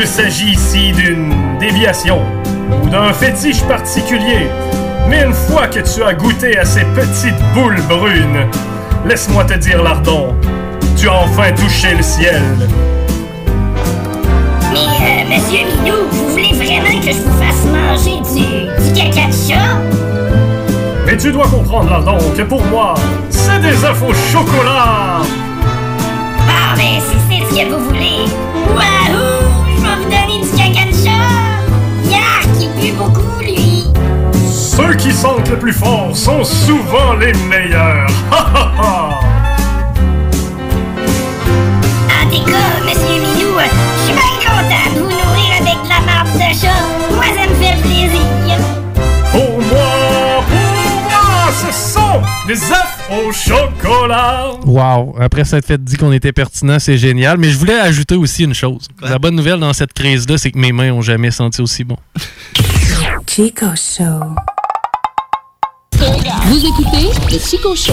qu'il s'agit ici d'une déviation ou d'un fétiche particulier. Mais une fois que tu as goûté à ces petites boules brunes, laisse-moi te dire, Lardon, tu as enfin touché le ciel. Mais, euh, monsieur Minou, vous voulez vraiment que je vous fasse manger du, du caca de chat? Mais tu dois comprendre, Lardon, que pour moi, c'est des œufs au chocolat! Ah, ben, si c'est ce que vous voulez. Wahoo! Beaucoup, lui! Ceux qui sentent le plus fort sont souvent les meilleurs! Ha ha ha! En tout cas, monsieur Minou, je suis bien content de vous nourrir avec de la marde de chat. Moi, ça me fait plaisir. Pour moi, pour moi, ce sont des œufs au chocolat! Wow! Après s'être fait dit qu'on était pertinent, c'est génial. Mais je voulais ajouter aussi une chose. La bonne nouvelle dans cette crise-là, c'est que mes mains ont jamais senti aussi bon. Chico Show. Vous écoutez le Chico Show.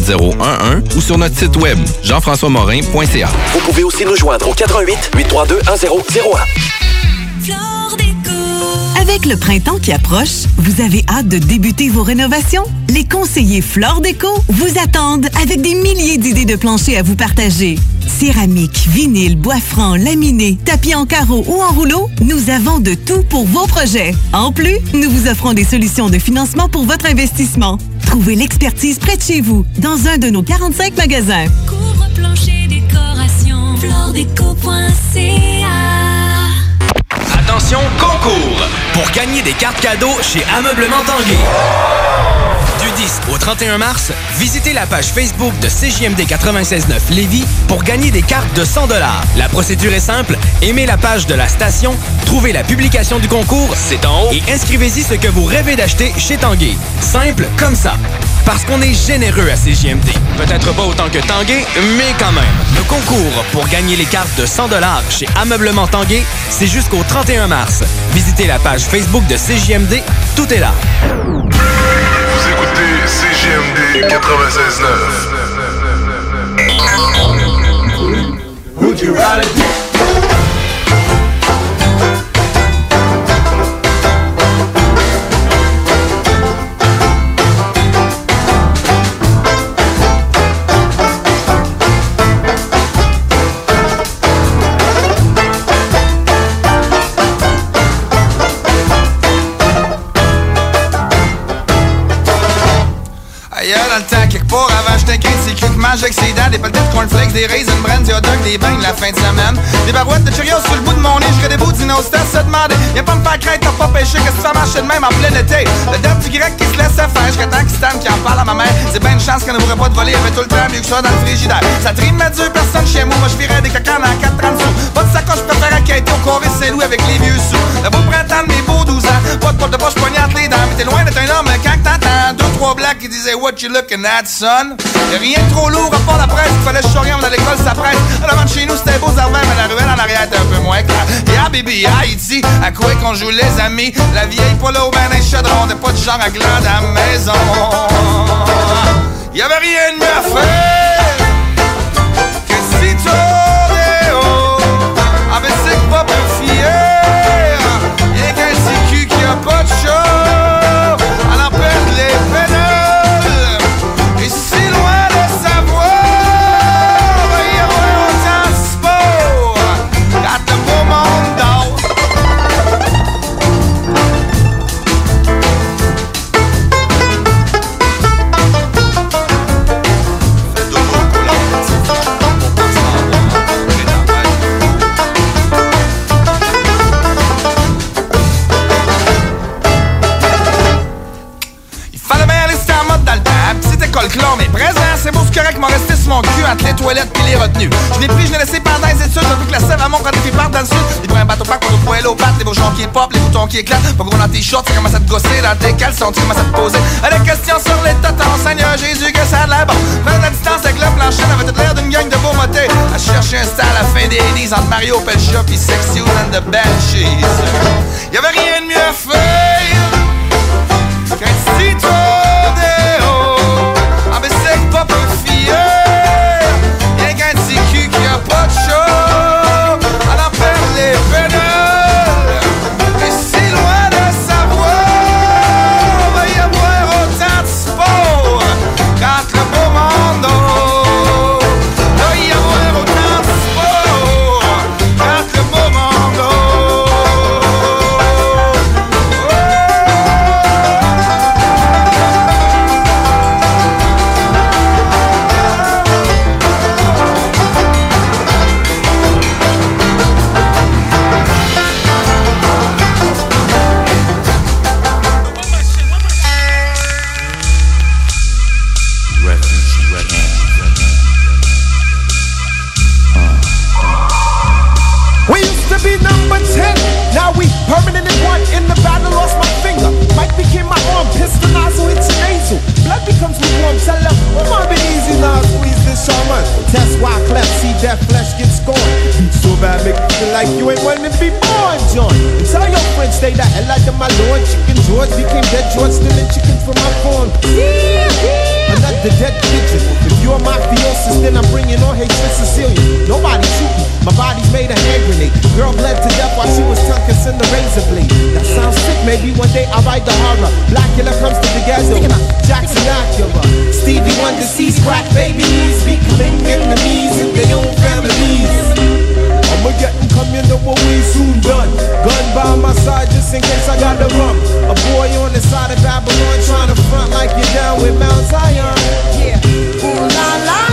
418-801-8011 ou sur notre site web, jean-françois-morin.ca. Vous pouvez aussi nous joindre au 88 832 1001. Avec le printemps qui approche, vous avez hâte de débuter vos rénovations? Les conseillers Flore Déco vous attendent avec des milliers d'idées de plancher à vous partager. Céramique, vinyle, bois franc, laminé, tapis en carreau ou en rouleau, nous avons de tout pour vos projets. En plus, nous vous offrons des solutions de financement pour votre investissement. Trouvez l'expertise près de chez vous, dans un de nos 45 magasins. Couvre-plancher décoration, floredeco.ca Attention, concours! Pour gagner des cartes cadeaux chez Ameublement Tanguay. Du 10 au 31 mars, visitez la page Facebook de CJMD 96.9 Lévis pour gagner des cartes de 100 La procédure est simple. Aimez la page de la station, trouvez la publication du concours, c'est en haut, et inscrivez-y ce que vous rêvez d'acheter chez Tanguay. Simple comme ça. Parce qu'on est généreux à CJMD. Peut-être pas autant que Tanguay, mais quand même. Le concours pour gagner les cartes de 100 chez Ameublement Tanguay, c'est jusqu'au 31 mars. Visitez la page Facebook de CJMD, tout est là. Vous écoutez CGMD 96.9. c'est cru que mange avec ses dents, des palettes de cornflakes, des raisins, brand, des hot dogs, des beignes la fin de semaine. Des barouettes de Cheerios sur le bout de mon nez, je des bouts d'innocence, se demander. Viens pas me faire craindre, t'as pas pêché, que ça marche de même en plein été. Le dame du grec qui se laisse faire, jusqu'à temps qu'il qui en parle à ma mère. C'est bien une chance qu'elle ne pourrait pas te voler, fait tout le temps mieux que ça dans le frigidaire. Ça trime à Dieu, personne chez moi, moi je virais des cacans dans 4 sous. Pas de sacoche, je préfère enquêter au Corée Saint-Louis avec les vieux sous. Le beau printemps de mes beaux 12 ans, pas de porte de poche poignante les dents, mais t'es loin d'être un homme quand t'entends deux, trois blancs qui disaient What you looking at, son? Y'a rien trop lourd à part la presse, il fallait rien on à l'école, ça presse. À l'avant de chez nous, c'était beau, ça mais la ruelle en arrière était un peu moins clair. Yeah, baby, Haïti, à quoi qu'on joue les amis? La vieille polo, ben un chaudron, t'es pas du genre à glande à la maison. Y'avait rien de mieux à faire que si t'aurais avec ses propres fiers. Les toilettes pis les retenues. Je n'ai pris, je n'ai laissé pendant les études, depuis que la sève à mon quand il part dans le sud. Les bruns bateau pack, pour poêle au pattes, les bourgeons qui pop, les boutons qui éclatent. Pas gros dans tes shorts, ça commence à te gosser dans tes caleçons, tu commences à te poser. À des questions sur les totons, Seigneur Jésus, que ça a de l'air bon. Prendre la distance avec le plancher, avait tout l'air d'une gang de beaux motés. À chercher un style à la fin des 10 entre Mario Pelcha pis Sexy and the Banshees. Y'avait rien de mieux à faire petit rodéo now we permanently one in the battle, lost my finger. Mike became my arm, pistol nozzle, it's nasal. Blood becomes lukewarm, tell come on, be easy now, squeeze this shaman. Test why cleft, see that flesh get scorned. So bad, make you feel like you ain't wanting to be born, John. Tell your friends, stay the hell out of my lord. Chicken George became dead George, stealing chicken from my farm. Another dead pigeon. If you're mafiosis, then I'm bringing all hate to Sicilian. Nobody shoot me, my body's made a hand grenade. Girl bled to death while she was tongue in the razor blade. That sounds sick, maybe one day I'll write the horror. Blackula comes to the ghetto. Jackson Acura. Stevie Wonder sees crack babies. Be killing enemies in their own families. I'ma get them know what we soon done. Gun by my side just in case I gotta run. A boy on the side of Babylon trying to front like you're down with Mount Zion. Yeah. Ooh la la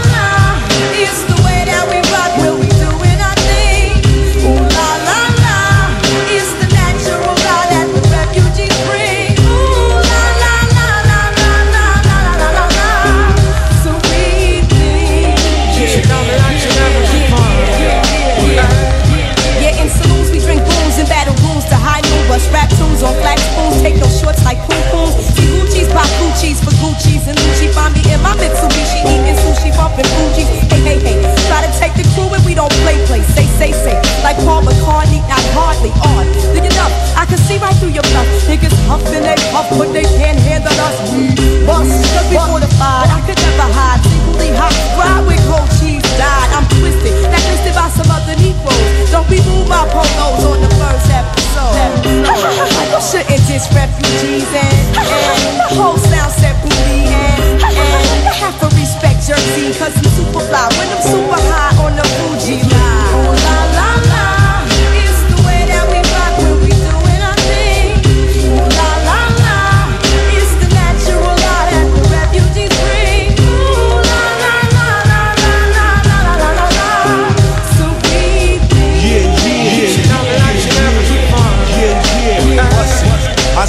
Gucci's for Gucci's and Gucci. Find me in my Mitsubishi eating sushi, bumping Fuji. Hey, hey, hey. Try to take the crew and we don't play, play. Say, say, say. Like Paul McCartney, not hardly on. Do you know? I can see right through your bluff. Niggas huffing they puff, but they can't handle us. We bust, cause we fortified. I could never hide. Singly hot, ride with cold cheese died. I'm twisted, that twisted by some other Negroes. Don't be moved by polos on the first episode. Shouldn't diss refugees and, and the whole sound set booty and, and have to respect Jersey cause I'm super fly when I'm super high on the Fuji line. Ooh la la la,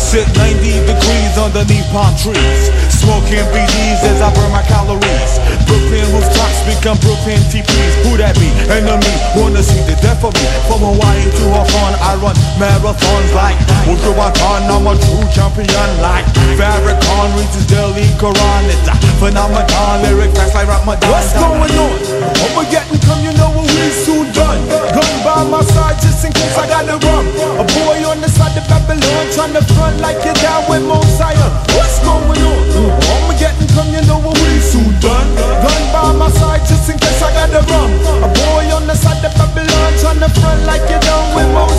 sit 90 degrees underneath palm trees, smoking BDs as I burn my calories. Brooklyn rooftops become Brooklyn TPs. Who that be? Enemy wanna see the death of me. From Hawaii to Hawthorne, I run marathons like Watton. I'm a true champion like Farrakhan reaches daily me Quran. It's a phenomenon, lyric facts like Ramadan. What's going on? What we we soon done. Gun by my side just in case I gotta run. A boy on the side of Babylon trying to front like you're down with Zion. What's going on? We getting come, you know what we soon done. Gun by my side just in case I gotta run. A boy on the side of Babylon trying to front like you're down with Mount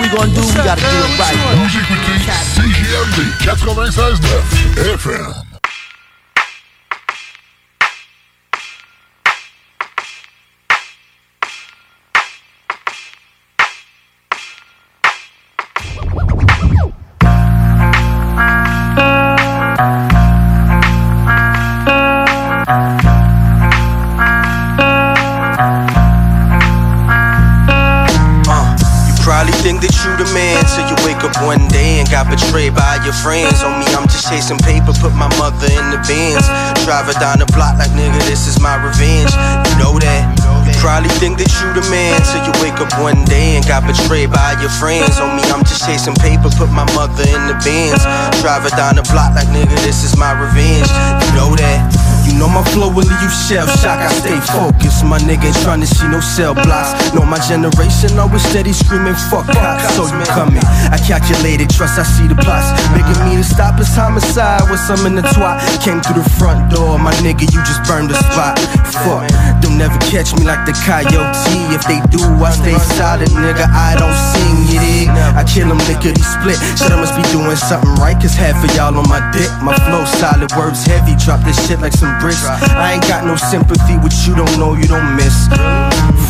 we gonna do, we gotta do it right. Vous écoutez CJMD 96.9 FM. Friends. On me, I'm just chasing paper, put my mother in the bins. Drive her down the block like nigga, this is my revenge. You know that. Probably think that you the man till you wake up one day and got betrayed by your friends. On me, I'm just chasing paper, put my mother in the bins. Drive her down the block like nigga, this is my revenge. You know that. You know my flow will leave you shell shock. I stay focused. My nigga ain't trying to see no cell blocks. Know my generation always steady screaming fuck cops. So you coming. I calculated, trust I see the plots. Begging me to stop this homicide with some in the twat. Came through the front door, my nigga, you just burned the spot. Fuck, they'll never catch me like the coyote. If they do, I stay solid, nigga. I don't sing, dig? I kill them lickety split. Shit, I must be doing something right, cause half of y'all on my dick. My flow solid, words heavy. Drop this shit like some bricks. I ain't got no sympathy with you, don't know, you don't miss.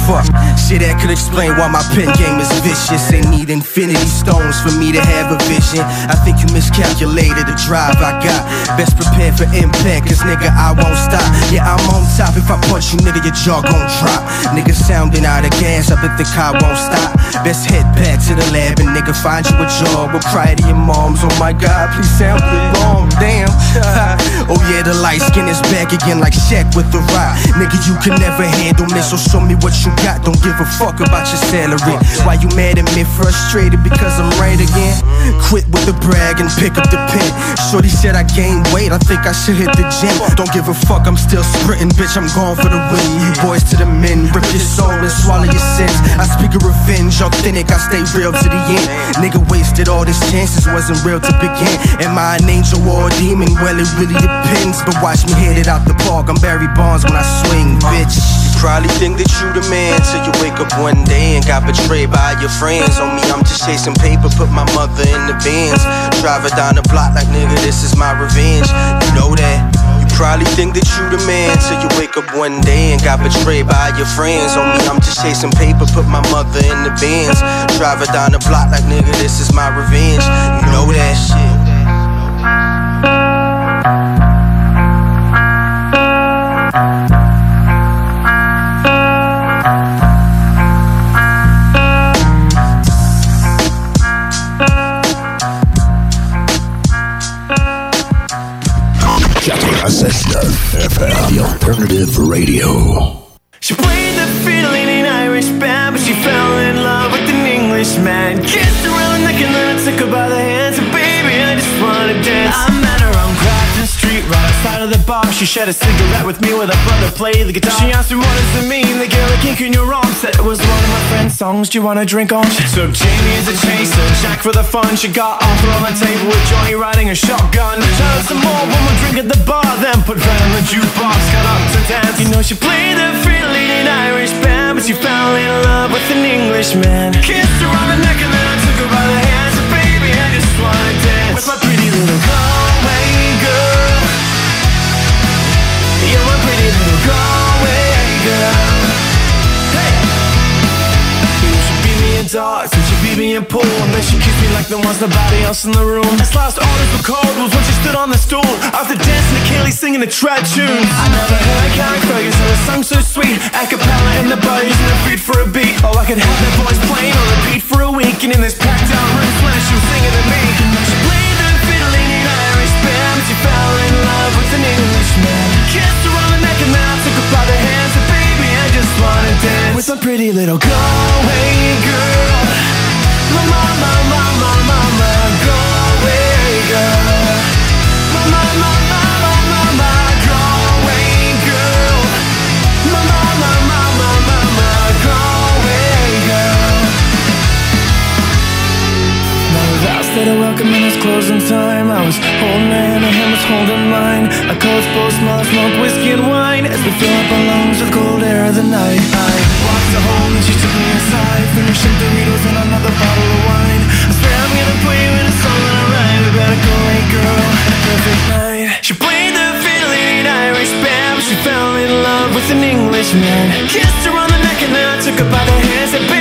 Fuck, shit that could explain why my pen game is vicious. They need infinity stones for me to have a vision. I think you miscalculated the drive I got. Best prepared for impact, cause nigga, I won't stop. Yeah, I'm on top. If I punch you, nigga, your jaw gon' drop. Nigga sounding out of gas, I bet the car won't stop. Best head back to the lab and nigga find you a job. We'll cry to your moms. Oh my god, please sound the wrong. Damn. oh yeah, the light skin is back again like Shaq with the rock. Nigga, you can never handle me, so show me what you got. Don't give a fuck about your salary. Why you mad at me? Frustrated because I'm right again. Quit with the brag and pick up the pen. Shorty said I gained weight, I think I should hit the gym. Don't give a fuck, I'm still sprinting, bitch. I'm going for the win. You boys to the men, rip your soul and swallow your sins. I speak of revenge, authentic, I stay real to the end. Nigga wasted all his chances, wasn't real to begin. Am I an angel or a demon? Well, it really depends. But watch me hit it out the park. I'm Barry Bonds when I swing, bitch. You probably think that you the man till you wake up one day and got betrayed by your friends. On me, I'm just chasing paper, put my mother in the bins. Drive her down the block like nigga, this is my revenge. You know that. You probably think that you the man till you wake up one day and got betrayed by your friends. On me, I'm just chasing paper, put my mother in the bins. Drive her down the block like nigga, this is my revenge. You know that shit. FM, the alternative radio. She played the fiddle in an Irish band, but she fell in love with an Englishman. Kissed around the neck and then I took her by the hands, and baby, I just wanna dance. Street, right side of the bar, she shared a cigarette with me with her brother play the guitar. She asked me what does it mean, the girl a kink in your arm said it was one of my friend's songs. Do you wanna drink on? She took Jamie as a chaser, Jack for the fun. She got Arthur on the table with Johnny riding a shotgun. Tell some more when we drink at the bar, then put Van on the jukebox, got up to dance. You know she played fiddle in an Irish band, but she fell in love with an Englishman. Kissed her on the neck and then I took her by the hands, and baby I just wanna dance with my pretty little girl. Hey. She beat me in darts and she beat me in pool And then she kissed me like there was nobody else in the room This last orders were cold when she stood on the stool After dancing to Kaylee singing the trad tunes I never heard a Carrie Ferguson a song so sweet A cappella in the bar using her feet for a beat Oh, I could have that voice playing on repeat for a week And in this packed down room when she was singing to me She played the fiddle in Irish band She fell in love with an Englishman Kissed dance. With my pretty little Galway girl. Mama, mama, mama, mama, Galway that I welcome in its closing time. I was holding her hand, was holding mine. A cold both smell, smoke, whiskey and wine. As we fill up our lungs with cold air of the night I walked her home and she took me inside Finishing Doritos and another bottle of wine. I swear I'm gonna put you in a song that I write We better go, hey girl, perfect night. She played the fiddle Irish band. She fell in love with an Englishman. Kissed her on the neck and then I took her by the hand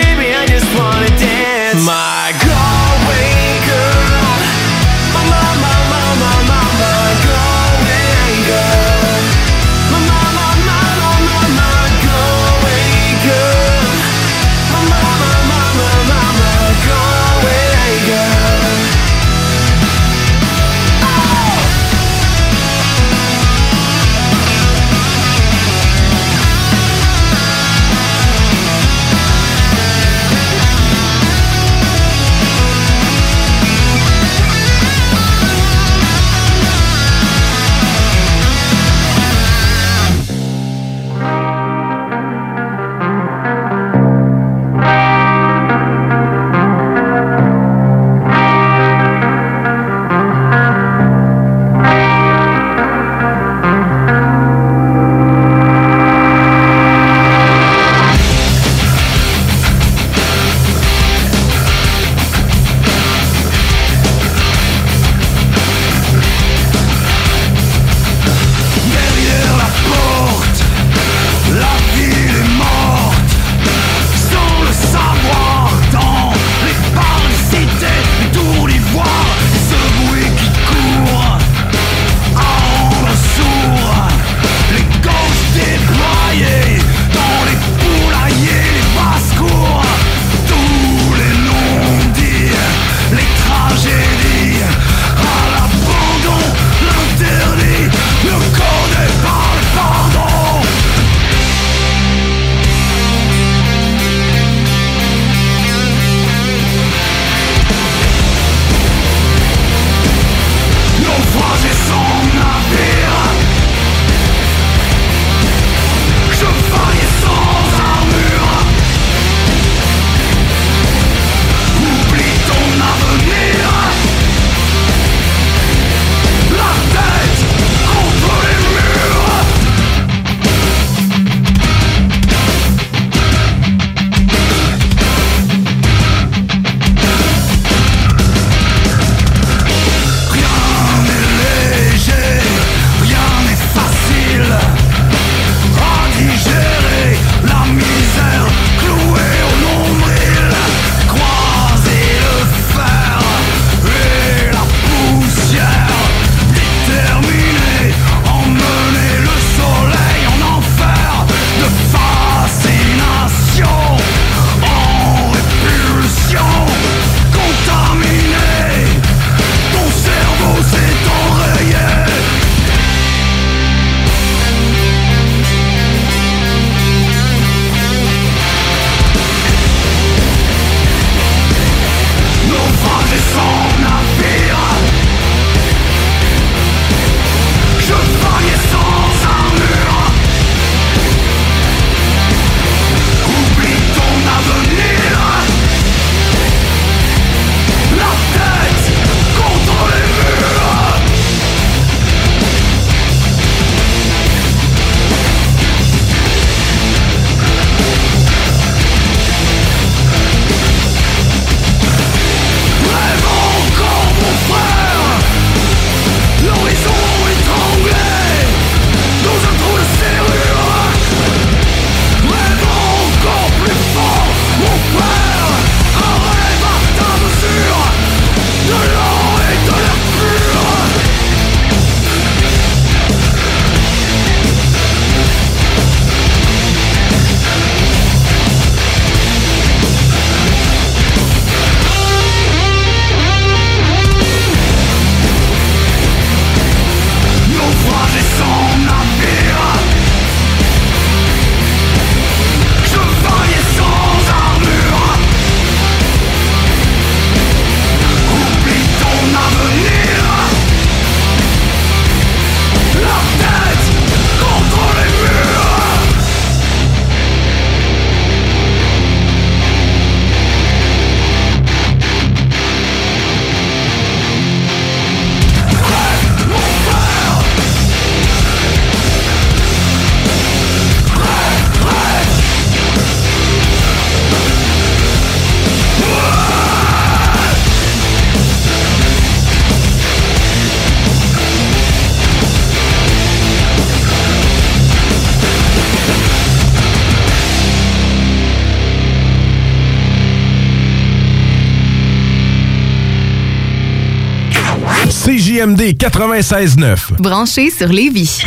CJMD 96.9. Branché sur Lévis.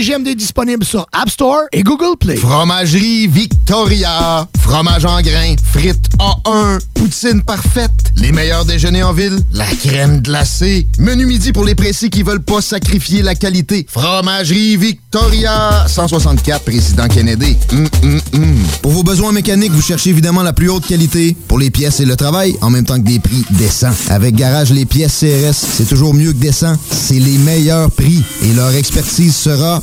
CGMD disponible sur App Store et Google Play. Fromagerie Victoria. Fromage en grains. Frites A1. Poutine parfaite. Les meilleurs déjeuners en ville. La crème glacée. Menu midi pour les pressés qui veulent pas sacrifier la qualité. Fromagerie Victoria. 164 Président Kennedy. Mm, mm, mm. Pour vos besoins mécaniques, vous cherchez évidemment la plus haute qualité pour les pièces et le travail, en même temps que des prix décents. Avec Garage, les pièces CRS, c'est toujours mieux que décent. C'est les meilleurs prix et leur expertise sera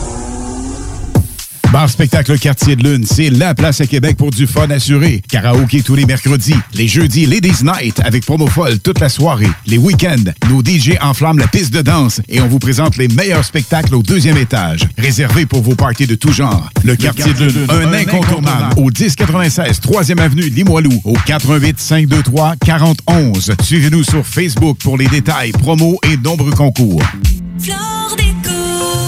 681 4476. Bar Spectacle Quartier de Lune, c'est la place à Québec pour du fun assuré. Karaoké tous les mercredis. Les jeudis, Ladies Night avec promo folle toute la soirée. Les week-ends, nos DJ enflamment la piste de danse et on vous présente les meilleurs spectacles au deuxième étage. Réservé pour vos parties de tout genre. Le, Quartier de Lune, un, incontournable. Au 1096 3e Avenue Limoilou. Au 88 523 4011. Suivez-nous sur Facebook pour les détails, promos et nombreux concours.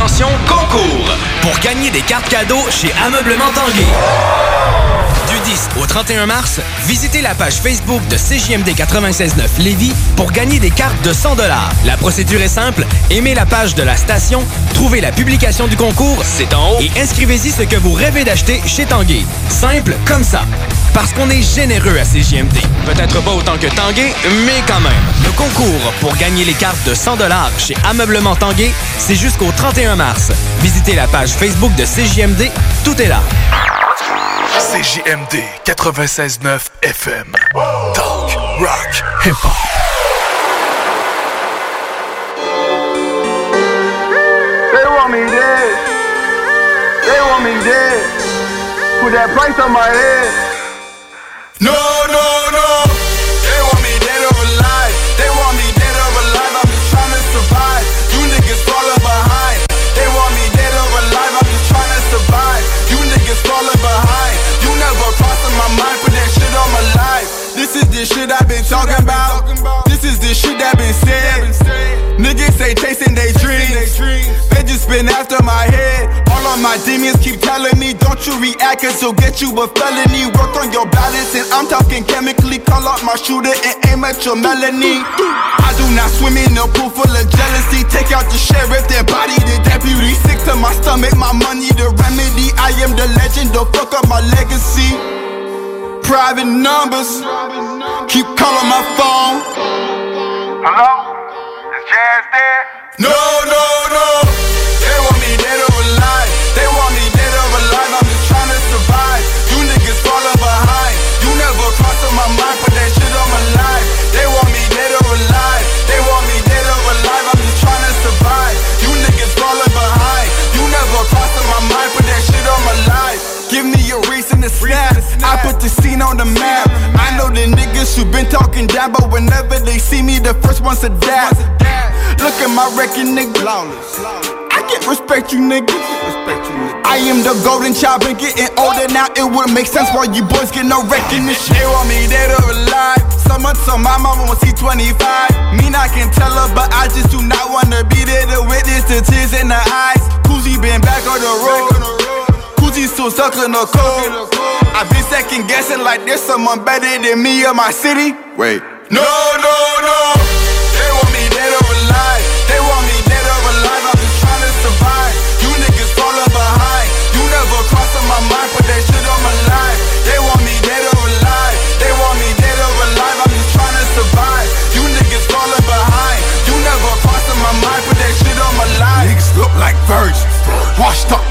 Attention, concours! Pour gagner des cartes cadeaux chez Ameublement Tanguay. Du 10 au 31 mars, visitez la page Facebook de CJMD 96.9 Lévis pour gagner des cartes de 100 La procédure est simple. Aimez la page de la station, trouvez la publication du concours, c'est en haut, et inscrivez-y ce que vous rêvez d'acheter chez Tanguay. Simple comme ça. Parce qu'on est généreux à CJMD. Peut-être pas autant que Tanguay, mais quand même. Le concours pour gagner les cartes de 100 chez Ameublement Tanguay, c'est jusqu'au 31 mars. Visitez la page Facebook de CJMD, tout est là. CJMD 96.9 FM. Talk, rock, hip-hop. They want me dead. They want me dead. Put that price on my head. No, no, no. They want me dead or alive. They want me dead or alive. I'm just trying to survive. You niggas falling behind. They want me dead or alive. I'm just trying to survive. You niggas falling behind. You never crossing my mind. Put that shit on my life. This is the shit I've been talking about. This is the shit that been said. Niggas say chasing their dreams. They just been after my head. My demons keep telling me, don't you react, cause it'll get you a felony. Work on your balance, and I'm talking chemically. Call up my shooter and aim at your melanin. I do not swim in a pool full of jealousy. Take out the sheriff, their body, the deputy. Sick to my stomach, my money, the remedy. I am the legend, don't fuck up my legacy. Private numbers, keep calling my phone. Hello? Is Jazz there? No, no, snap. I put the scene on the map. I know the niggas who been talking down, but whenever they see me, the first ones to dap. Look at my record, nigga. I get respect you, nigga. I am the golden child, been getting older now. It wouldn't make sense why you boys get no recognition. They want me dead or alive. Someone told my mama when she 25. Mean I can tell her, but I just do not wanna be there to witness the tears in her eyes. Kuzi been back on the road. Kuzi still stuck in the cold. I been second guessing like there's someone better than me in my city. Wait. No, no, no.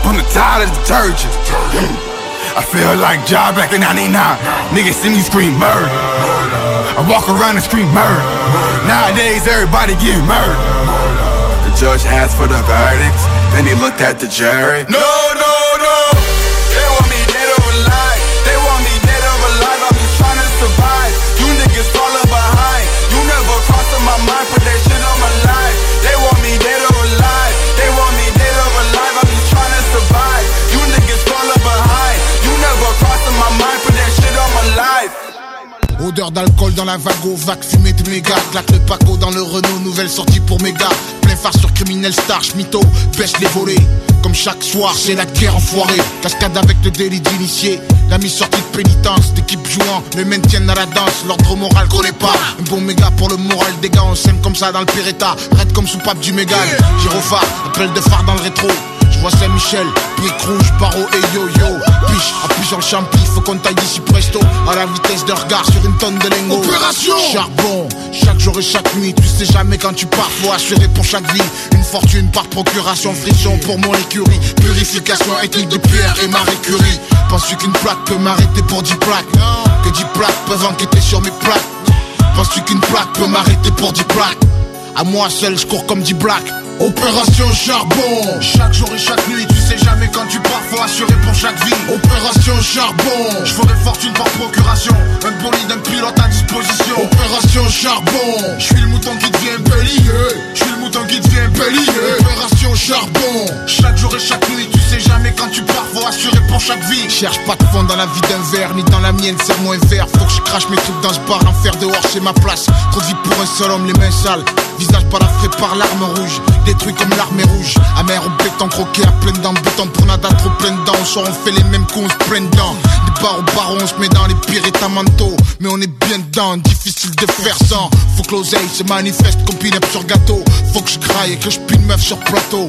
On the tide of detergent. I feel like job back in 99. Niggas see me scream murder. I walk around and scream murder. Nowadays, everybody getting murdered. The judge asked for the verdict, Then he looked at the jury. No, no, Odeur d'alcool dans la vago, vague fumée de méga. Claque le paco dans le Renault, nouvelle sortie pour méga. Plein phare sur criminel star, schmito, baisse les volets. Comme chaque soir, c'est la guerre enfoirée. Cascade avec le délit d'initié. La mise sortie de pénitence, d'équipe jouant, le maintiennent à la danse. L'ordre moral connaît pas. Un bon méga pour le moral des gars, on s'aime comme ça dans le pire état. Raide comme soupape du mégal. Gyrophare, appel de phare dans le rétro. Je vois Saint-Michel, brique rouge, barreau et yo-yo. Piche, appuie sur le champi, faut qu'on taille d'ici presto. À la vitesse de regard sur une tonne de lingots. Opération Charbon, chaque jour et chaque nuit. Tu sais jamais quand tu pars, faut assurer pour chaque vie. Une fortune par procuration, frisson pour mon écurie. Purification ethnique de pierre et Marie Curie. Penses-tu qu'une plaque peut m'arrêter pour 10 plaques? Que 10 plaques peuvent enquêter sur mes plaques? Penses-tu qu'une plaque peut m'arrêter pour 10 plaques? À moi seul, je cours comme 10 blacks. Opération charbon Chaque jour et chaque nuit, tu sais jamais quand tu pars, faut assurer pour chaque vie. Opération charbon Je ferai fortune par procuration, un bolide, d'un pilote à disposition. Opération charbon Je suis le mouton qui devient bélier, je suis le mouton qui devient bélier. Opération charbon Chaque jour et chaque nuit, tu sais jamais quand tu pars, faut assurer pour chaque vie. Cherche pas de fond dans la vie d'un verre, ni dans la mienne, serre-moi un verre. Faut que je crache mes trucs dans ce bar, l'enfer dehors, c'est ma place. Trop pour un seul homme, les mains sales. Visage balafré par l'arme rouge, détruit comme l'armée rouge. Amer au béton croqué à pleine dents, béton pour nada trop plein dedans. On sort, on fait les mêmes coups, on se plein dedans. Des bars au baron, on se met dans les pires états mentaux. Mais on est bien dedans, difficile de faire sans. Faut que l'oseille se manifeste comme pinep sur gâteau. Faut que je graille et que je pine meuf sur plateau.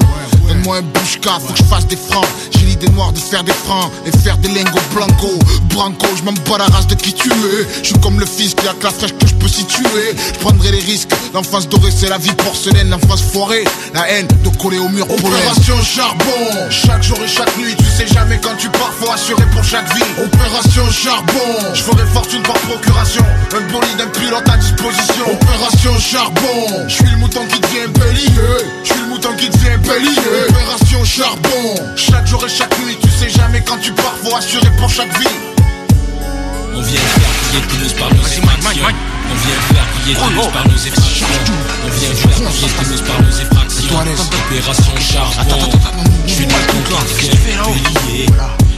Donne-moi un bouche-cas, faut que je fasse des francs. J'ai l'idée noire de faire des francs et faire des lingots blanco. Branco, je m'en bats la race de qui tu es. Je suis comme le fils qui a que la fraîche que je peux situer. Je prendrai les risques. L'enfance dorée, c'est la vie porcelaine. L'enfance foirée, la haine de coller au mur pollen. Opération charbon Chaque jour et chaque nuit, tu sais jamais quand tu pars, faut assurer pour chaque vie. Opération charbon Je ferai fortune par procuration, un bolide, d'un pilote à disposition. Opération charbon Je suis le mouton qui devient bélier, je suis le mouton qui devient bélier. Opération charbon Chaque jour et chaque nuit, tu sais jamais quand tu pars, faut assurer pour chaque vie. On vient faire plier Toulouse par nos effractions. On vient faire plier Toulouse par nos effractions. On vient faire plier Toulouse par nos effractions. Opération charbon. Je suis le mouton qui vient bélier.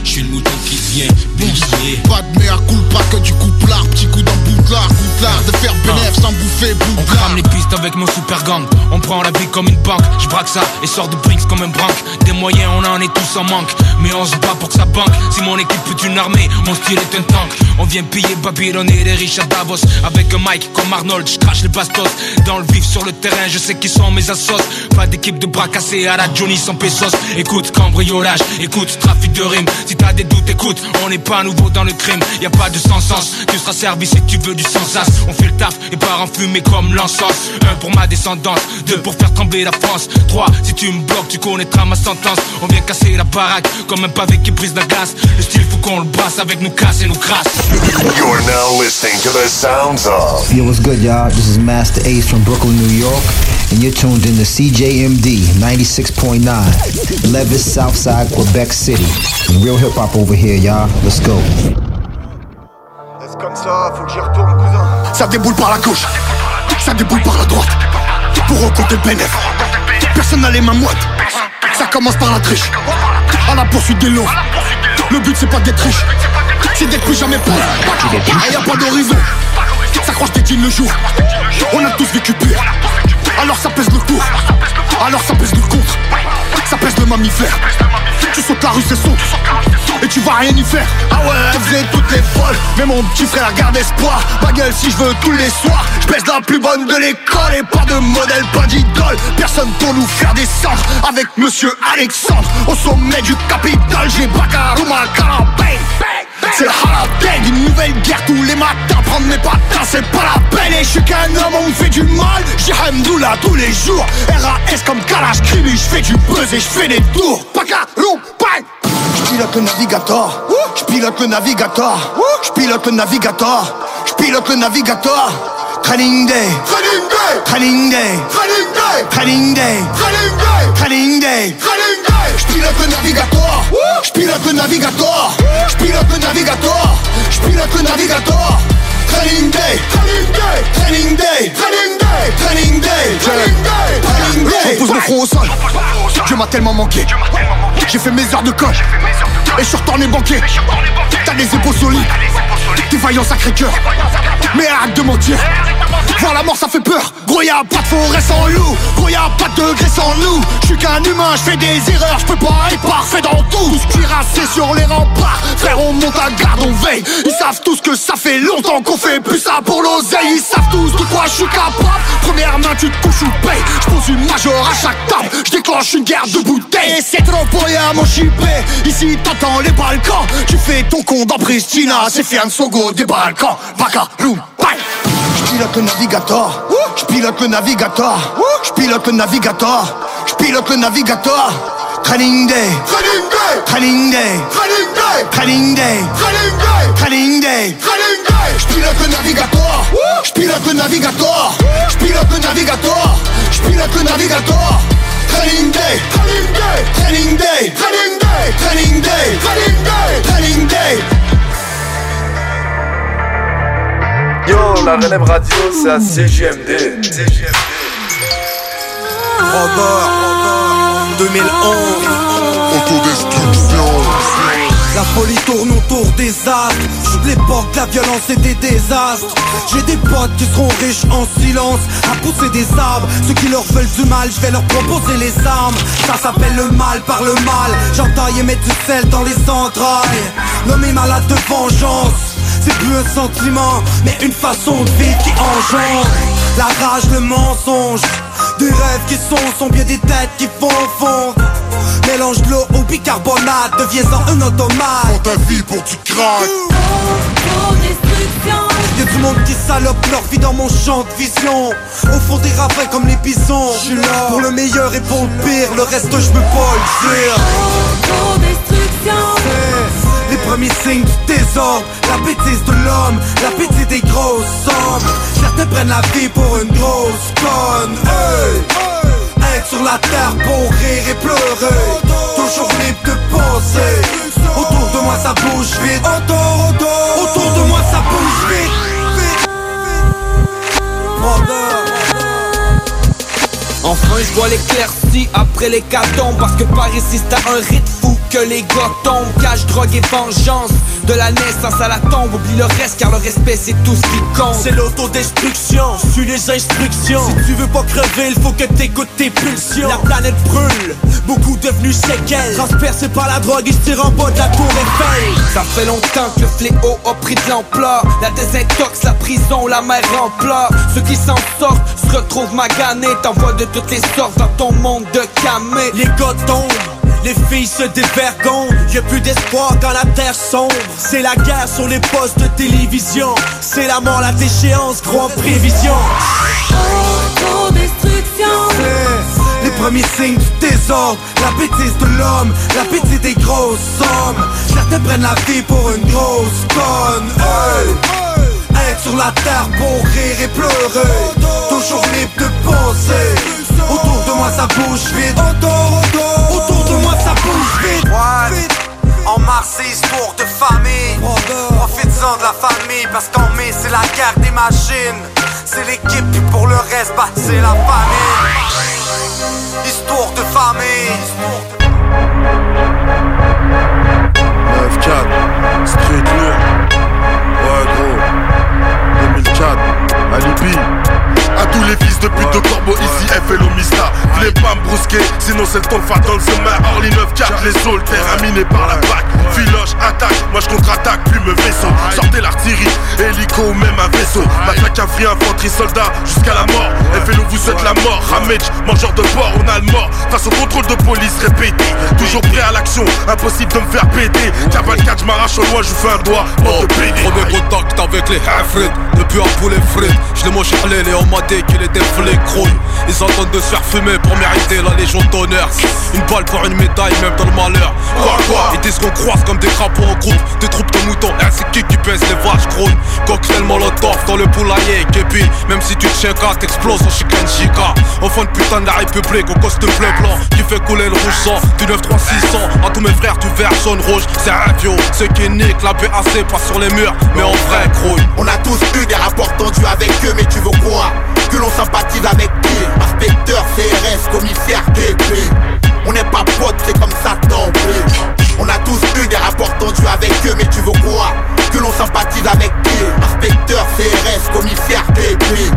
Je suis le mouton qui vient bélier. Pas de mea culpa que du couplard, petit coup dans bouclard, bouclard de faire bénéf sans bouffer On bouclard. crame les pistes avec mon super gang. On prend la vie comme une banque. Je braque ça et sors de Brinks comme un branque. Des moyens, on en est tous en manque. Mais on se bat pour que ça banque. Si mon équipe est une armée, mon style est un tank. On vient piller Babylone et les riches à Davos. Avec un mic comme Arnold, je crache les bastos. Dans le vif sur le terrain, je sais qui sont mes assos. Pas d'équipe de bras cassés à la Johnny sans pesos. Écoute, cambriolage, écoute, trafic de rimes. Si t'as des doutes, écoute, on n'est pas nouveau dans le crime. Y a pas de sans-sens, tu seras servi si tu veux du sans-as. On fait le taf et part en fumée comme l'encens. Un pour ma descendance, deux pour faire trembler la France. Trois, si tu me bloques, tu connaîtras ma sentence. On vient casser la baraque comme un pavé qui brise la glace. Le style faut qu'on le brasse avec nous casse et nous crasse. You're now listening to the sounds of Yo, what's good, y'all? This is Master Ace from Brooklyn, New York, and you're tuned in to CJMD 96.9, Levis, Southside, Quebec City. Real hip hop over here, y'all. Let's go. Comme ça, faut que j'y retourne, cousin? Ça déboule par la gauche, ça déboule par la droite. Pour recompter le bénéf, personne n'a les mains moites. Ça commence par la triche, à la poursuite des lots. Le but c'est pas d'être riche, c'est d'être plus jamais pauvre. Et y a pas d'horizon, ça croche des le jour. On a tous vécu pire, alors ça pèse le tour. Alors ça pèse le contre, ça pèse le mammifère. Tu sautes la rue, c'est saut. Et tu vas rien y faire. Ah ouais, elle faisait toutes les folles. Mais mon petit frère garde espoir. Ma gueule si je veux tous les soirs Je baisse la plus bonne de l'école. Et pas de modèle, pas d'idole. Personne pour nous faire descendre Avec monsieur Alexandre Au sommet du Capitole J'ai Bakarouma Karabé c'est halabeg, une nouvelle guerre tous les matins. Prendre mes patins c'est pas la peine. Et je suis qu'un homme, on me fait du mal. J'ai Hamdoullah tous les jours. RAS comme Kalash Krimi Je fais du buzz et je fais des tours. Bakaroum, bang. Je pilote le navigateur, je pilote le navigateur, je pilote le navigateur, je pilote le navigateur. Training day, training day, training day, training day, training day, training day. Je pilote le navigateur, je pilote le navigateur, je pilote le navigateur, je pilote le navigateur. Training day, training day, training day, training day, training day, training day, training day. Je pose mon front au sol. Dieu m'a tellement manqué. J'ai fait mes heures de colle. Et je suis retourné banquier. T'as les épaules solides. T'es vaillant sacré cœur. Mais arrête de mentir. Voir la mort ça fait peur. Gros y'a pas de forêt sans loup. Gros y'a pas de degré sans nous. Je suis qu'un humain, je fais des erreurs. Je peux pas être parfait dans tout. Tout ce qui sur les remparts. Frère, on monte à garde, on veille. Ils savent tous que ça fait longtemps qu'on fait plus ça pour l'oseille. Ils savent tous de quoi je suis capable. Première main, tu te couches ou paye. Je pose une major à chaque table. Je déclenche une guerre de bouteilles. Et c'est trop pour rien, mon chipé. Ici, t'entends les Balkans. Tu fais ton con dans Pristina. C'est Fian Sogo des Balkans. Baka, Room, bye. J'pilote le navigateur, j'pilote le navigateur, j'pilote le navigateur, j'pilote le navigateur. Training day, training day, training day, training day, day. J'pilote le navigateur, j'pilote le navigateur, j'pilote le navigateur, j'pilote le navigateur. Training day, training day, training day, training day, training day, training day, training day. Yo, la relève radio, c'est à CGMD. Encore 2011 Autodestruction La folie tourne autour des astres. De l'époque, la violence et des désastres. J'ai des potes qui seront riches en silence À pousser des arbres. Ceux qui leur veulent du mal, je vais leur proposer les armes. Ça s'appelle le mal par le mal. J'entaille et mets du sel dans les entrailles. L'homme malade de vengeance c'est plus un sentiment, mais une façon de vivre qui engendre La rage, le mensonge. Des rêves qui sont, sont bien des têtes qui font fondre. Mélange de l'eau au bicarbonate, deviens-en un automate. Pour ta vie, pour tu craques Y'a du monde qui salope leur vie dans mon champ de vision. Au fond des ravins comme les bisons. J'suis là. Pour le meilleur et pour le pire Le reste je peux pas le dire les premiers signes du désordre. La bêtise de l'homme, la bêtise des grosses sommes Certains prennent la vie pour une grosse conne. Hey Être sur la terre pour rire et pleurer. Toujours libre de penser. Autour de moi ça bouge vite. Autour, de moi ça bouge vite. Enfin je vois l'éclaircie après les catons Parce que par ici c'est un rythme fou que les gars tombent. Cache, drogue et vengeance De la naissance à la tombe. Oublie le reste car le respect c'est tout ce qui compte. C'est l'autodestruction, suis les instructions. Si tu veux pas crever, il faut que t'écoutes tes pulsions. La planète brûle, beaucoup devenus séquelles. Transpercés par la drogue, ils se tirent en bas de la tour Eiffel. Ça fait longtemps que le fléau a pris de l'ampleur. La désintox, la prison, la mer en pleurs. Ceux qui s'en sortent se retrouvent maganés. T'envoies de toutes les sortes dans ton monde de camé. Les gars tombent les filles se dévergondent, y'a plus d'espoir quand la terre sombre. C'est la guerre sur les postes de télévision. C'est la mort, la déchéance, gros en prévision les premiers signes du désordre. La bêtise de l'homme, la bêtise des grosses sommes Certains prennent la vie pour une grosse conne. Hey. Sur la terre pour rire et pleurer. Toujours libre de penser. Autour de moi ça bouge vite. Autour de moi ça bouge vite. En mars c'est histoire de famille. Profites-en de la famille Parce qu'en mai c'est la guerre des machines. C'est l'équipe puis pour le reste bah c'est la famille. Histoire de famille faire dans le sommet Orly 9-4 les saules terminés par la PAC Filoche attaque moi je contre-attaque plus me vaisseau. Sortez l'artillerie hélico ou même un vaisseau. Matraque un free infanterie soldat jusqu'à la mort. FLO vous souhaite la mort. Ramage mangeur de porc on a le mort. Face au contrôle de police répété Toujours prêt à l'action impossible de me faire péter. 4 je m'arrache au loin je fais un doigt. PD Premier contact avec les Hafrid Depuis un poulet frites Je les mange et on m'a dit qu'il était flic Ils entendent de se faire fumer pour mériter la légion d'honneur. Une balle pour une médaille même dans le malheur. Quoi quoi? Ils disent qu'on croise comme des crapauds en groupe Des troupes de moutons, hein, c'est qui qui pèse les vaches grouilles Cocktail molotov dans le poulailler Képi, même si tu te checkas t'exploses en chicken chica. Enfant de putain de la république au costume bleu blanc Qui fait couler le rouge sang du 93600 À tous mes frères tu verres jaune rouge C'est un vieux, ce qui nique la BAC passe sur les murs Mais en vrai grouille On a tous eu des rapports tendus avec eux mais tu veux quoi? Que l'on sympathise avec qui? Inspecteur, CRS, commissaire, DP On n'est pas potes, c'est comme ça tant pis on a tous eu des rapports tendus avec eux, mais tu veux quoi? que l'on sympathise avec qui Inspecteur, CRS, commissaire, déduit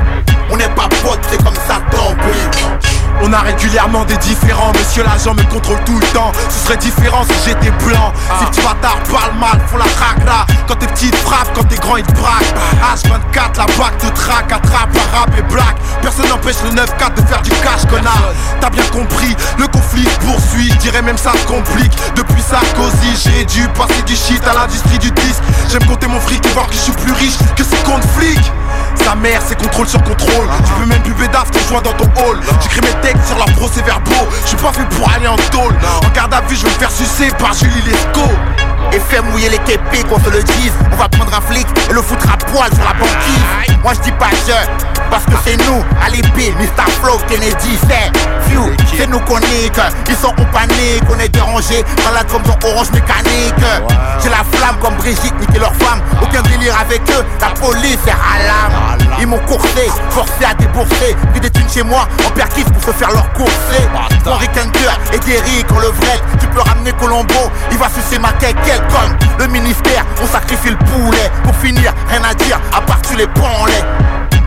On n'est pas potes, c'est comme ça, tant pis on a régulièrement des différents, monsieur l'agent me contrôle tout le temps. Ce serait différent si j'étais blanc. Ah. Ces petits bâtards parlent mal, font la cracra. Quand tes petits frappent, quand tes grands ils te braquent. H24, la bague te traque, attrape, arabe et black. Personne n'empêche le 9-4 de faire du cash, connard. T'as bien compris, le conflit poursuit. Dirais même ça se complique. Depuis Sarkozy, j'ai dû passer du shit à l'industrie du disque compter mon fric et voir que je suis plus riche que ces comptes flics. Sa mère, c'est contrôle sur contrôle. Tu peux même plus bédaf ton joint dans ton hall. J'écris mes textes sur leurs procès verbaux. Je suis pas fait pour aller en tôle. En garde à vue, je vais me faire sucer par Julie Lescaut. Et faire mouiller les képés qu'on se le dise. On va prendre un flic et le foutre à poil sur la banquise. Moi je dis pas je, parce que c'est nous, à l'épée, Mr. Flow, Kennedy, c'est Few, c'est nous qu'on nique Ils sont en panique, on est dérangés, malade comme dans Orange Mécanique. J'ai la flamme comme Brigitte, niquer leur femme. Aucun délire avec eux, la police est à Ils m'ont coursé, forcé à débourser. Puis des thunes chez moi, en perquise pour se faire leur courser. Henri Kenter et Derrick, on le vrai Tu peux ramener Colombo, il va sucer ma comme le ministère, on sacrifie le poulet Pour finir, rien à dire, à part tu les branlais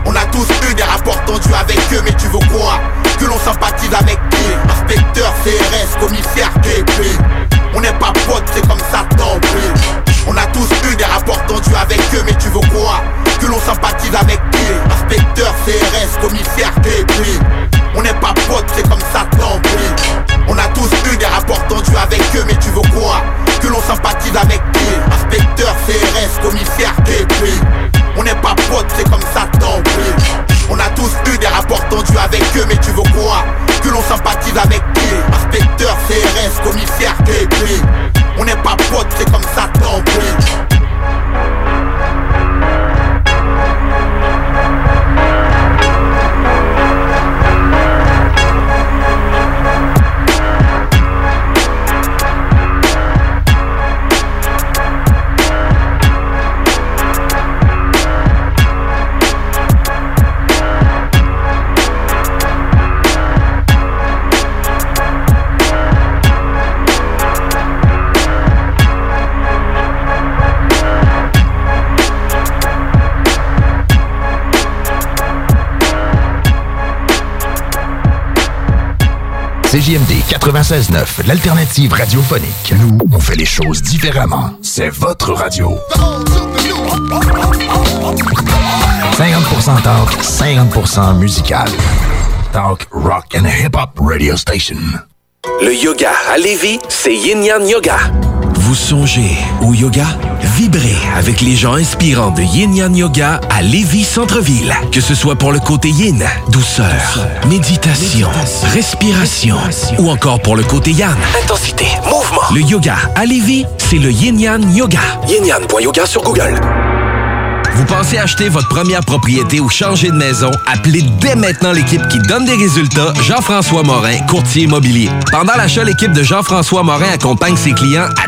On a tous eu des rapports tendus avec eux, mais tu veux quoi? Que l'on sympathise avec qui? Inspecteur, CRS, commissaire, KP On n'est pas potes, c'est comme ça, tant pis On a tous eu des rapports tendus avec eux, mais tu veux quoi Que l'on sympathise avec qui Inspecteur, CRS, commissaire, KP On n'est pas potes, c'est comme ça, tant pis On a tous eu des rapports tendus avec eux, mais tu veux quoi que l'on sympathise avec qui Inspecteur, CRS, commissaire, KP On n'est pas potes, c'est comme ça, tant pis On a tous eu des rapports tendus avec eux, mais tu veux quoi Que l'on sympathise avec qui Inspecteur, CRS, commissaire, KP On n'est pas potes, c'est comme ça, tant CJMD 96.9, l'alternative radiophonique. Nous, on fait les choses différemment. C'est votre radio. 50% talk, 50% musical. Talk, rock and hip-hop radio station. Le yoga à Lévis, c'est Yin Yang Yoga. Vous songez au yoga? Vibrez avec les gens inspirants de Yin Yang Yoga à Lévis Centre-Ville. Que ce soit pour le côté yin, douceur, méditation, respiration, ou encore pour le côté yang, Intensité, mouvement. le yoga à Lévis, c'est le Yin Yang Yoga. Yin Yang.yoga sur Google. Vous pensez acheter votre première propriété ou changer de maison? Appelez dès maintenant l'équipe qui donne des résultats, Jean-François Morin, courtier immobilier. Pendant l'achat, l'équipe de Jean-François Morin accompagne ses clients à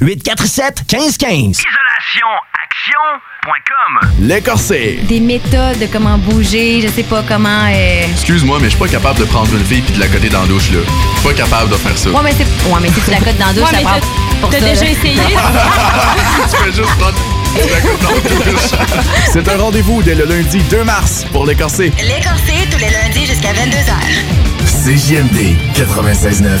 847 1515. IsolationAction.com Les corsets. Des méthodes de comment bouger, je sais pas comment. euh, Excuse-moi, mais je suis pas capable de prendre une fille puis de la coter dans la douche, là. Je suis pas capable de faire ça. Ouais, mais c'est. Ouais, mais si tu la cotes dans la douche, Ouais, ça mais prend t'as- pour t'as ça. déjà là. essayé? tu fais juste prendre de la cote dans la douche. C'est un rendez-vous dès le lundi 2 mars pour les corsets. Les corsets tous les lundis jusqu'à 22h. CJMD 96.9.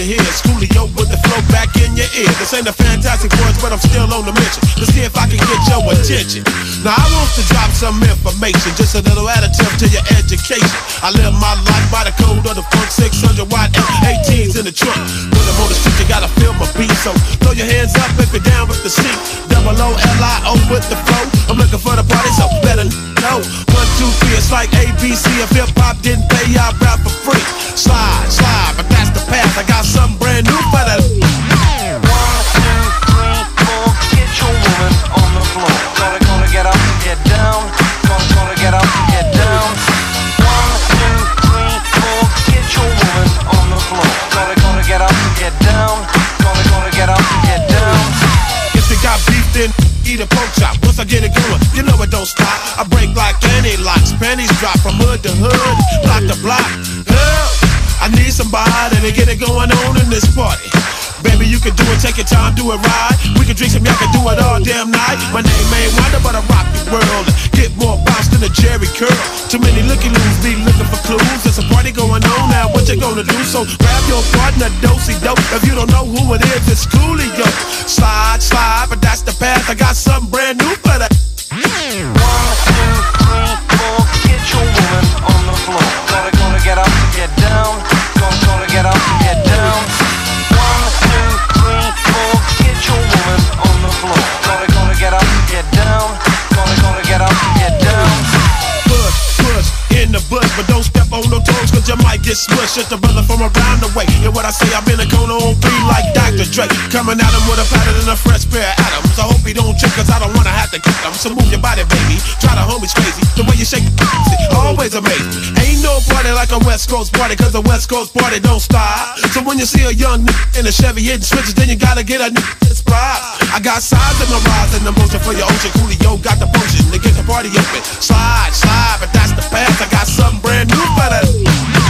You're here. Coolio with the flow back in your ear. This ain't a fantastic voice, but I'm still on the mission. Let's see if I can get your attention. Now, I want to drop some information, just a little additive to your education. I live my life by the code of the funk 600 watt F18s in the trunk. When I'm on the street, you gotta feel my beat. So throw your hands up if you're down with the seat. Double O L I O with the flow. I'm looking for the party, so better know. One, two, three, it's like ABC. If hip hop didn't pay, I'd rap for free. Slide, slide, path. I got something to get it going on in this party. Baby, you can do it, take your time, do it right. We can drink some, y'all can do it all damn night. My name ain't Wonder, but I rock the world. Get more bounce than a Jerry curl. Too many looky loos be looking for clues. There's a party going on now, what you gonna do? So grab your partner, dosey dope. If you don't know who it is, it's Coolio. Slide, slide, but that's the path. I got something brand new for that. Might get smushed. Just a brother from around the way. And what I say, I've been a cone on three like Dr. Dre. Coming at him with a pattern and a fresh pair of atoms. I hope he don't trip, cause I don't wanna have to kick him. So move your body, baby. Try the homies crazy. The way you shake it, always amazing. Ain't no party like a West Coast party, cause a West Coast party don't stop. So when you see a young nigga in a Chevy hitting switches, then you gotta get a nigga spot. I got signs in my rise and emotion for your ocean. Coolio got the potion to get the party open. Slide, slide, but that's the path. I got something brand new for that.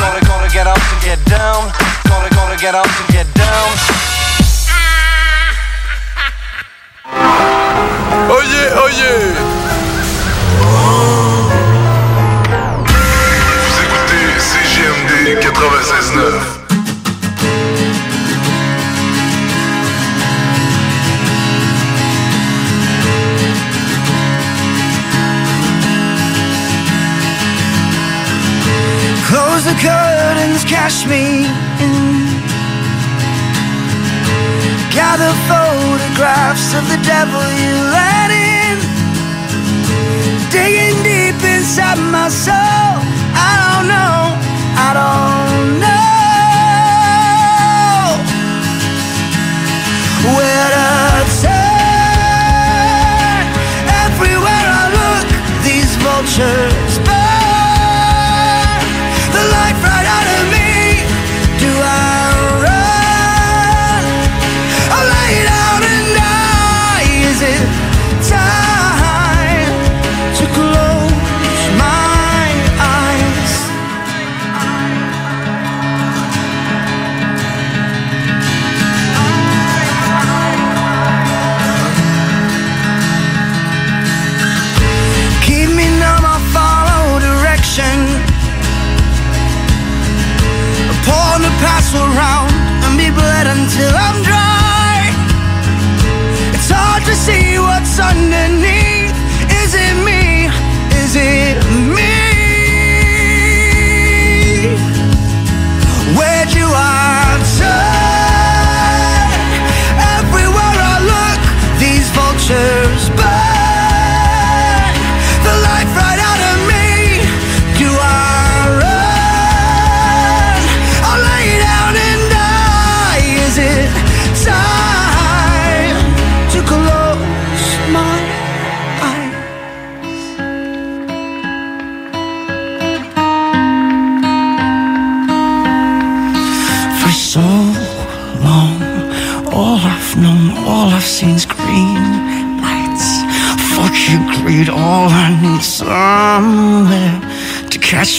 Get up and get down. Oh yeah, oh yeah Vous écoutez CGMD 96.9 Close the curtains, cash me in. Gather photographs of the devil you let in. Digging deep inside my soul. I don't know, I don't know where to turn. Everywhere I look, these vultures.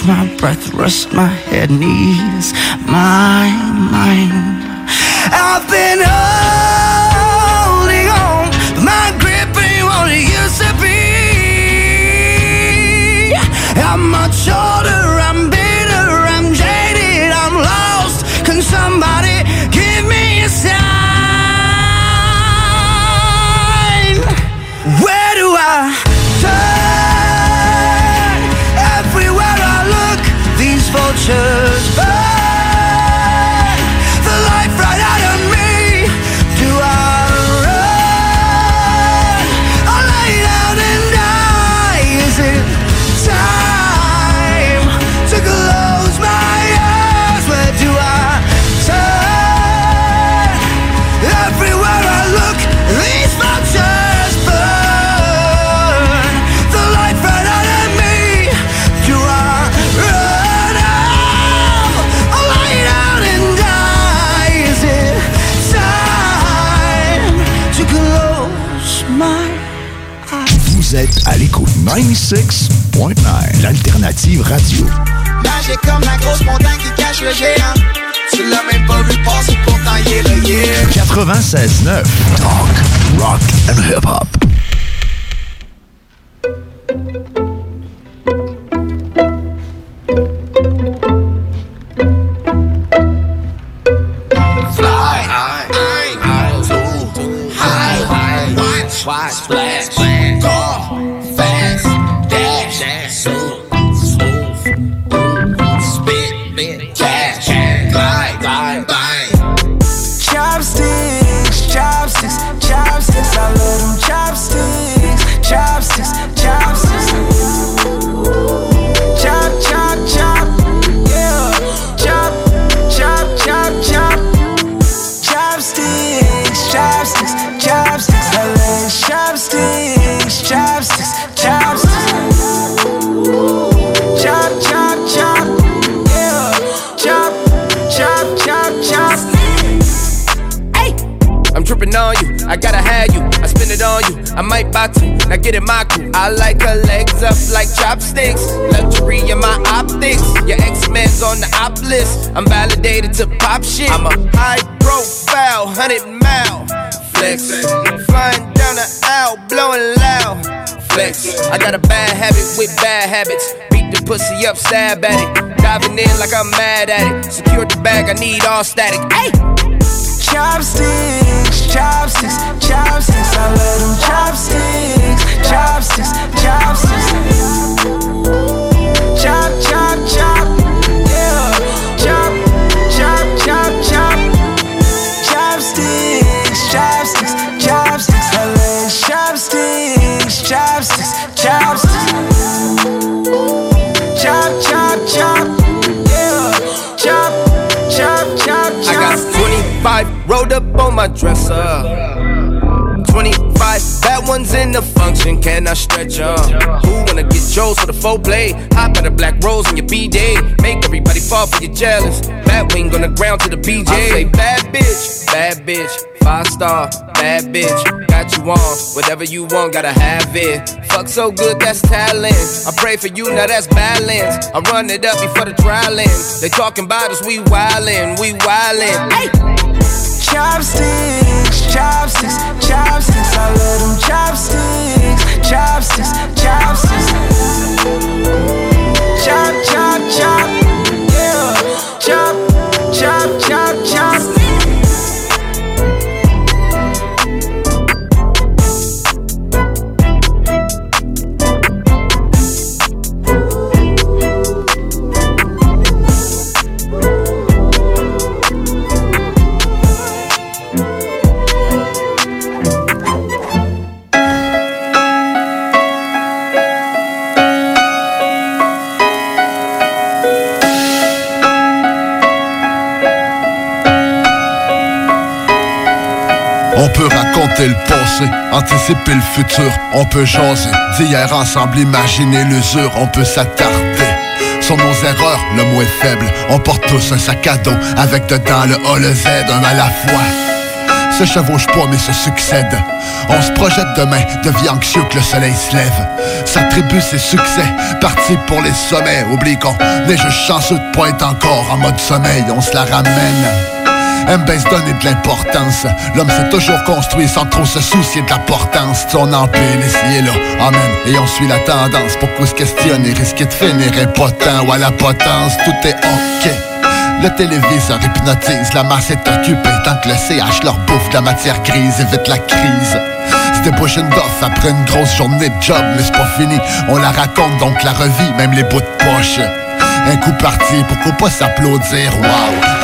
My breath, rest my head, knees, my mind. 96.9, l'alternative radio. Magique comme la grosse montagne qui cache le géant. Tu l'as même pas vu passer pourtant il est là, yeah. 96.9, talk, rock and hip-hop. To pop shit. I'm a high profile, 100 mile flex. Flying down the aisle, blowing loud flex. I got a bad habit with bad habits. Beat the pussy up, stab at it. Diving in like I'm mad at it. Secure the bag, I need all static. Hey! Chopsticks, chopsticks, chopsticks. I love them chopsticks, chopsticks, chopsticks. Got 25 rolled up on my dresser. 25 bad ones in the function, can I stretch 'em? Who wanna get Joe's for the full play? Hop at a black rose in your B-Day. Make everybody fall for your jealous. Bad wing on the ground to the BJ. I say bad bitch, bad bitch. Five star, bad bitch. Got you on, whatever you want, gotta have it. Fuck so good, that's talent. I pray for you, now that's balance. I run it up before the trial ends. They talking about us, we wildin', we wildin'. Hey! Chopsticks, chopsticks, chopsticks. I love them chopsticks, chopsticks, chopsticks. Chop, chop, chop, yeah. Chop, chop. On peut raconter le passé, anticiper le futur, on peut jaser, d'hier ensemble, imaginer l'usure, on peut s'attarder sur nos erreurs, le mot est faible. On porte tous un sac à dos avec dedans le A, le Z, un à la fois. Se chevauche pas mais se succède. On se projette demain, devient anxieux que le soleil se lève. S'attribue ses succès, parti pour les sommets. Oublie qu'on est juste chanceux de être encore en mode sommeil, on se la ramène. M-Base donner de l'importance. L'homme s'est toujours construit sans trop se soucier de l'importance. Son empile ici là, amen. Et on suit la tendance. Pourquoi se questionner, risquer de finir impotent ou à la potence, tout est ok. Le téléviseur hypnotise, la masse est occupée tant que le CH leur bouffe la matière grise, évite la crise. C'était push and off après une grosse journée de job, mais c'est pas fini. On la raconte donc la revit, même les bouts de poche. Un coup parti, pourquoi pas s'applaudir, wow.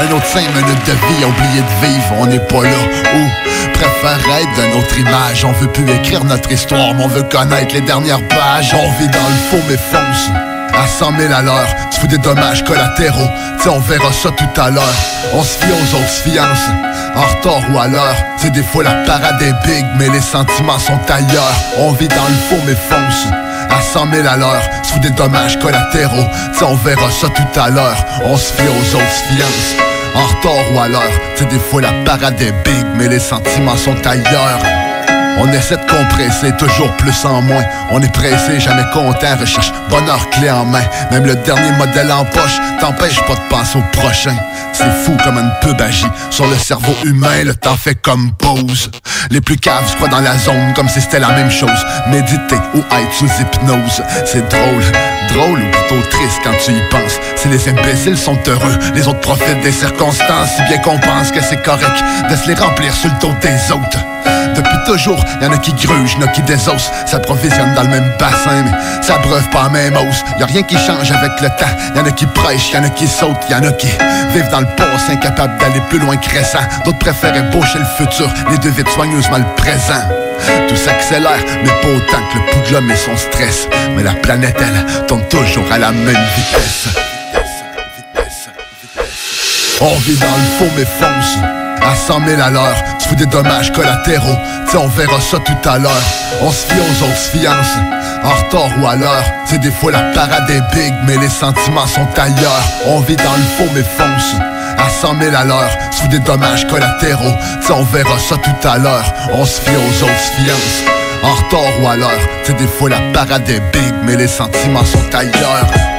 Un autre cinq minutes de vie, oublié de vivre, on n'est pas là. Ou préfère être d'une autre image. On veut plus écrire notre histoire, mais on veut connaître les dernières pages. On vit dans le faux mais fonce à 100 000 à l'heure, tu fous des dommages collatéraux. T'sais, on verra ça tout à l'heure. On se fie aux autres fiances En retard ou à l'heure. C'est des fois la parade est big Mais les sentiments sont ailleurs. On vit dans le faux mais fonce à 100 000 à l'heure, sous des dommages collatéraux. T'sais, on verra ça tout à l'heure. On se fie aux autres fiances. En retard ou à l'heure, c'est des fois la parade est big, mais les sentiments sont ailleurs. On essaie de compresser, toujours plus en moins. On est pressé, jamais content, recherche bonheur clé en main. Même le dernier modèle en poche t'empêche pas de penser au prochain. C'est fou comme une pub agit sur le cerveau humain, le temps fait comme pause. Les plus caves se croient dans la zone comme si c'était la même chose. Méditer ou être sous hypnose, c'est drôle. Drôle ou plutôt triste quand tu y penses. Si les imbéciles sont heureux, les autres profitent des circonstances. Si bien qu'on pense que c'est correct de se les remplir sur le dos des autres. Depuis toujours, y'en a qui grugent, y'en a qui désossent, s'approvisionnent dans le même bassin, mais ça breuve pas la même hausse. Y a rien qui change avec le temps. Y'en a qui prêchent, y'en a qui sautent, y'en a qui vivent dans le passé, incapables d'aller plus loin que récent. D'autres préfèrent ébaucher le futur, les deux vides soigneusement le présent. Tout s'accélère, mais pas autant que le pouls de l'homme et son stress. Mais la planète, elle, tourne toujours à la même vitesse. On vit dans le faux mais fonce à 100 000 à l'heure, tu des dommages collatéraux. T'sais, on verra ça tout à l'heure. On se fie aux autres fiances, en retard ou à l'heure. C'est des fois la parade est big, mais les sentiments sont ailleurs. On vit dans le faux mais fonce. À 100 000 à l'heure, sous des dommages collatéraux. T'sais, on verra ça tout à l'heure. On se fie aux autres fiances, en retard ou à l'heure. C'est des fois la parade est big, mais les sentiments sont ailleurs.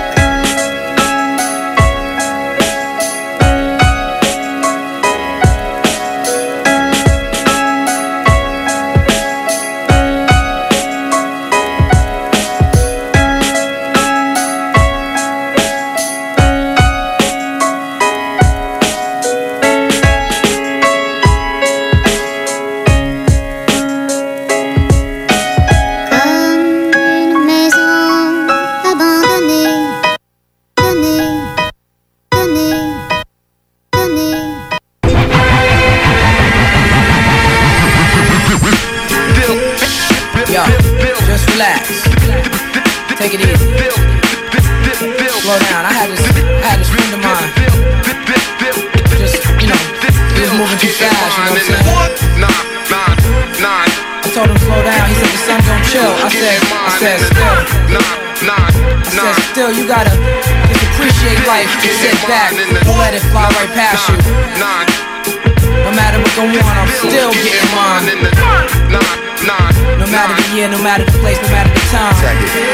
No matter the place, no matter the time.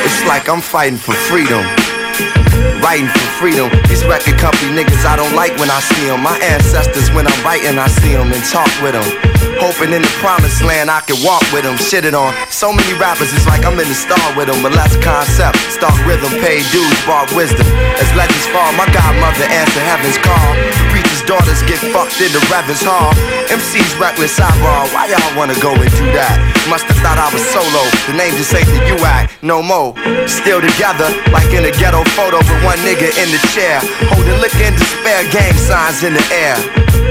It's like I'm fighting for freedom. Writing for freedom. These record company niggas I don't like when I see them. My ancestors, when I'm writing, I see them and talk with them. Hoping in the promised land I can walk with them. Shit it on. So many rappers, it's like I'm in the star with them. But less concept. Start rhythm, pay dues, bar wisdom. As legends fall, my godmother answer heaven's call. Preacher's daughters get fucked in the Reverend's hall. MC's reckless eyeball. Why y'all wanna go and do that? Must have thought I was solo. The name just ain't the you act. No more. Still together, like in a ghetto photo with one nigga in the chair. Holding liquor in despair, gang signs in the air.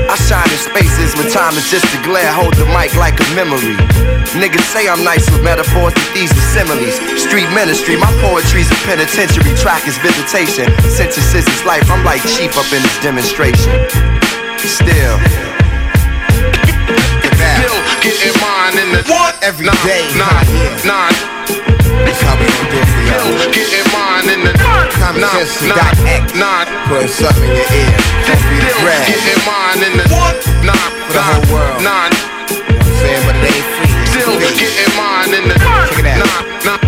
I shine in spaces when time is just a glare. Hold the mic like a memory. Niggas say I'm nice with metaphors, but these are similes. Street ministry, my poetry's a penitentiary. Track is visitation. Sentences is life. I'm like chief up in this demonstration. Still. Still getting mine in the what? Every nine, day. Nine, nine. That's how we do it for. Still getting mine in the Time nine, kiss action dot X. Putting something in your ear. Don't be the brand. Getting mine in the Nah, For the whole world. You what I'm saying? But it ain't free. Still getting mine in the Check it out. Nah,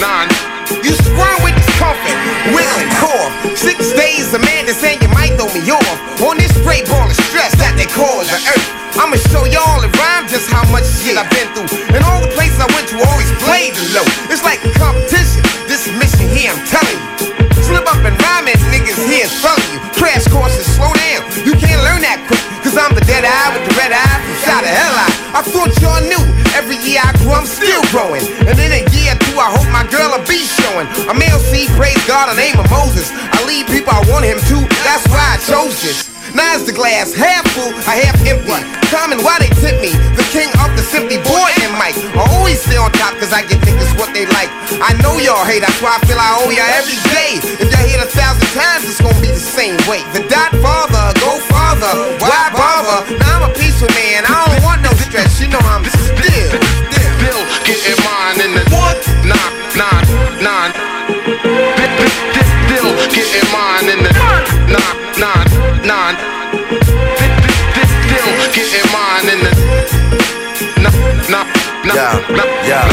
nah, nah. You squirm with discomfort, wiggling core. Six days, a man that's saying you might throw me off. On this straight ball of stress that they call the earth. I'ma show y'all rhyme just how much shit I've been through. And all the places I went to always played low. It's like a competition. This mission here, I'm telling you. Slip up and rhyme and niggas here is front of you. Crash courses, slow down. You can't learn that quick. Cause I'm the dead eye with the red eye from shot of hell eye. I thought y'all knew. Every year I grew, I'm still growing. And in a year or two, I hope my girl will be showing. I'm LC, praise God, the name of Moses. I lead people, I want him to. That's why I chose this. Is the glass half full, or half empty. Common, why they tip me? The king of the simply boy and Mike. I always stay on top cause I get niggas what they like. I know y'all hate, that's why I feel I owe y'all every day. If y'all hate a thousand times, it's gonna be the same way. The dot father, go farther, why bother? Now I'm a peaceful man, I don't want no stress, you know I'm still. Still getting mine in the Nah, nah, nah. Still getting mine in the nah. Yeah, yeah.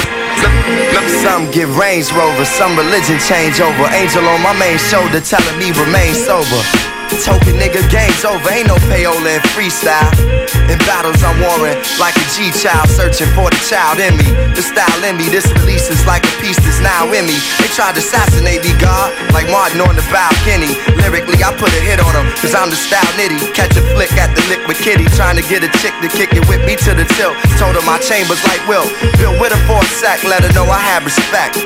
Some get Range Rover, some religion change over. Angel on my main shoulder telling me remain sober. Token nigga, game's over. Ain't no payola in freestyle. In battles, I'm warring like a G child, searching for the child in me. The style in me, this release is like a piece that's now in me. They tried to assassinate me, God, like Martin on the balcony. Lyrically, I put a hit on them, cause I'm the style nitty. Catch a flick at the liquid kitty, trying to get a chick to kick it with me to the tilt. Told her my chambers like Will. Bill with her for a sec, let her know I had respect.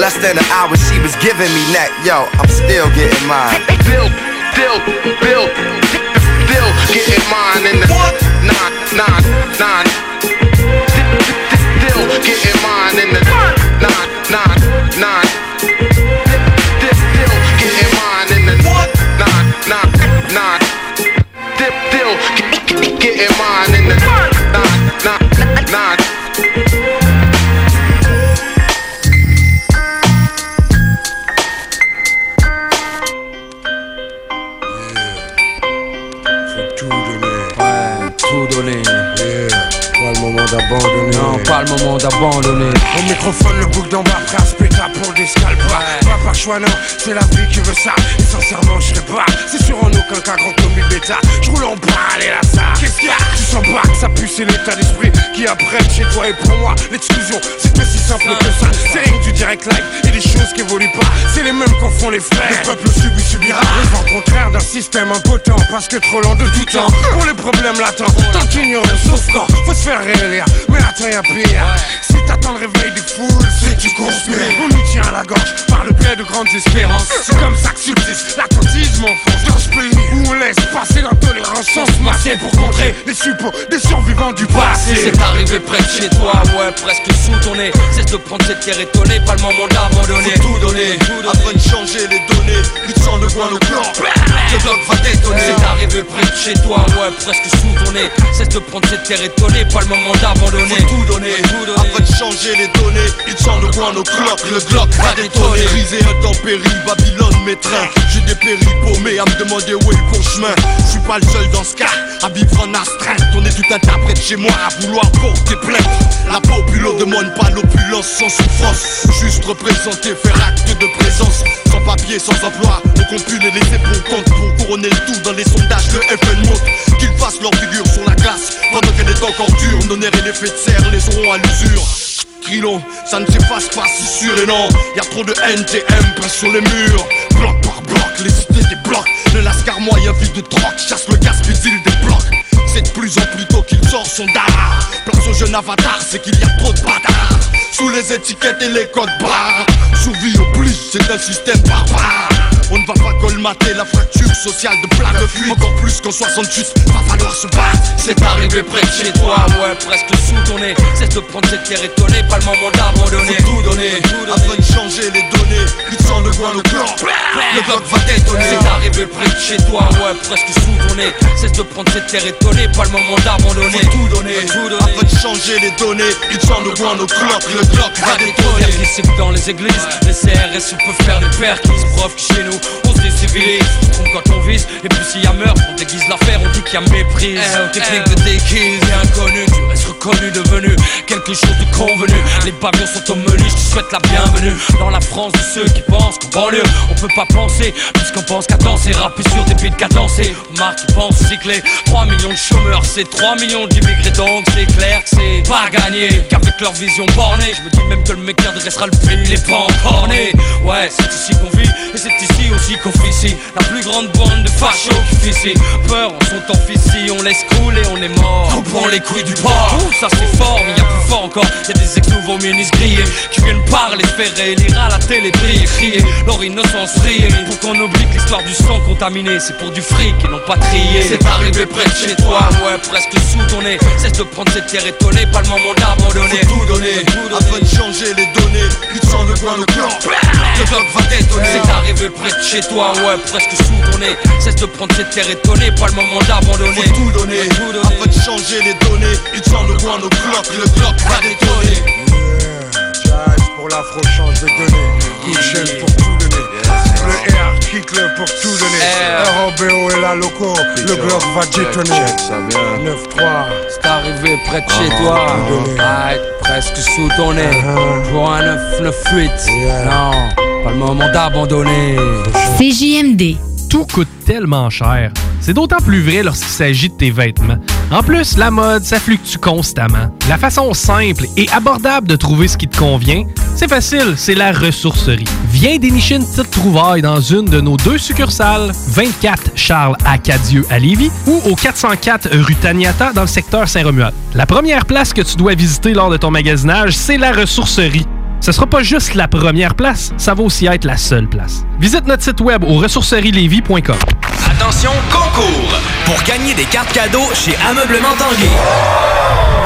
Less than an hour, she was giving me neck. Yo, I'm still getting mine. Still, still, still getting mine in the Nah, nah, nah. Still getting mine in the Nah, nah, nah. Still getting mine in the Nah, nah, nah. Still getting mine in the d'abandonner. Non, pas le moment d'abandonner. Au microphone, le bouc bas, à se péter pour des. Pas par choix, non, c'est la vie qui veut ça. Et sincèrement, je serais pas. C'est sûr en aucun cas grand comme bêta. Je roule en balle et là, ça. Qu'est-ce qu'il y a? Tu sens pas que ça pue, c'est l'état d'esprit apprête chez toi et pour moi. L'exclusion, c'est pas si simple que ça. C'est rien du direct live et des choses qui évoluent pas. C'est les mêmes qu'en font les frères. Le peuple subit, subira. Le vent contraire d'un système impotent parce que trop lent de tout temps. Pour les problèmes latents, tant qu'ignorance, sauf quand faut se faire réélire. Mais attends, y'a pire. Si t'attends le réveil des foules, c'est que tu conspires. On nous tient à la gorge par le biais de grandes espérances. C'est comme ça que subsiste l'attentisme en France. Dans ce pays où on laisse passer l'intolérance sans se masser pour contrer les suppôts des survivants du passé. C'est arrivé près de chez toi, ouais, presque sous ton nez. Cesse de prendre cette terre étonnée, pas le moment d'abandonner. Faut tout donner, afin de changer les données. Plus sans le coin, le plan. Le bloc va détonner. C'est arrivé près de chez toi, ouais, presque sous ton nez. Cesse de prendre cette terre étonnée, pas le moment d'abandonner. Faut tout donner, afin de changer les données. Il sent le coin, nos cloques, le bloc va détonner. Brisé intempérie, Babylone, mes trains. J'ai des paumés à me demander où est le bon chemin. Je suis pas le seul dans ce cas à vivre en astreinte. On est tout de chez moi à vouloir La populo demande pas l'opulence sans souffrance. Juste représenter, faire acte de présence. Sans papier, sans emploi, on compte les laisser pour compte pour couronner le tout dans les sondages. Le FN montre qu'ils fassent leur figure sur la glace. Pendant qu'elle est encore dure, nos nerfs et l'effet de serre les auront à l'usure. Trilon, ça ne s'efface pas si sûr et non Y a trop de NTM peint sur les murs Bloc par bloc, les cités des blocs Le lascar moyen vide de troc Chasse le gaz fusil des blocs C'est de plus en plus tôt qu'il sort son dard Place au jeune avatar, c'est qu'il y a trop de bâtards. Sous les étiquettes et les codes barres. Sous-vie oblige, c'est un système barbare on ne va pas colmater la fracture sociale de plat de fuite Encore plus qu'en 68, va falloir se battent C'est arrivé près de chez toi Ouais presque sous ton nez Cesse de prendre cette terre étonnée Pas le moment d'abandonner Faut tout donner. Afin de changer les données Il sent le coin le plan Le bloc va détonner. C'est arrivé près de chez toi Ouais presque sous ton nez Cesse de prendre cette terre étonnée Pas le moment d'abandonner Faut tout donner. Afin de changer les données Il sent le coin le clock Le bloc va détonner. dans les églises. Les CRS peuvent faire des pères qui se chez nous on se décivilise On trompe quand on vise Et puis s'il y a meurtre on déguise l'affaire On dit qu'il y a méprise. Technique de déguise. Inconnu Tu restes reconnu devenu quelque chose de convenu. Les bavures sont au menu Je te souhaite la bienvenue. Dans la France de ceux qui pensent qu'en banlieue On peut pas penser Puisqu'on pense qu'à danser. Rapper sur des beats cadencés Marc qui pense cycler. 3 millions de chômeurs C'est 3 millions d'immigrés. Donc c'est clair que c'est pas gagné. Qu'avec leur vision bornée Je me dis même que le mec dressera le est pas encore né. Ouais c'est ici qu'on vit Et c'est ici aussi qu'on ici La plus grande bande de fachos qui ici Peur en son temps ici On laisse couler on est mort. Coupons les couilles du port Tout ça c'est fort mais y a plus fort encore. Y'a des ex-nouveaux ministres grillés Qui viennent parler, faire lire à la télé, briller, crier. Leur innocence rire Pour qu'on oublie que l'histoire du sang contaminé C'est pour du fric et non pas trier. C'est arrivé près de chez toi Ouais presque sous ton nez Cesse de prendre cette terre étonnée Pas le moment d'abandonner. Faut tout donner Afin de changer les données. Il sent le coin le plan. Le bloc va détonner. C'est arrivé près de chez toi Ouais presque sous ton nez. Cesse de prendre cette terre étonnée Pas le moment d'abandonner. Faut tout donner. Afin de changer les données Il sent le coin le bloc Le bloc va détonner. Jazz pour l'afro-change de donner Kitchen pour tout donner Le R, kick-le pour tout donner. ROBO et la loco Le bloc va détonner. 9-3 C'est arrivé près de chez toi. Ouais, presque sous ton nez. Pour un 9-9-8 Non, pas le moment d'abandonner. CJMD. Tout coûte tellement cher. C'est d'autant plus vrai lorsqu'il s'agit de tes vêtements. En plus, la mode, ça fluctue constamment. La façon simple et abordable de trouver ce qui te convient, c'est facile, c'est la ressourcerie. Viens dénicher une petite trouvaille dans une de nos deux succursales, 24 Charles Acadieux à Lévis ou au 404 rue Taniata dans le secteur Saint-Romuald. La première place que tu dois visiter lors de ton magasinage, c'est la ressourcerie. Ce sera pas juste la première place, ça va aussi être la seule place. Visite notre site web au ressourcerielevy.com. Attention, concours! Pour gagner des cartes cadeaux chez Ameublement Tanguay.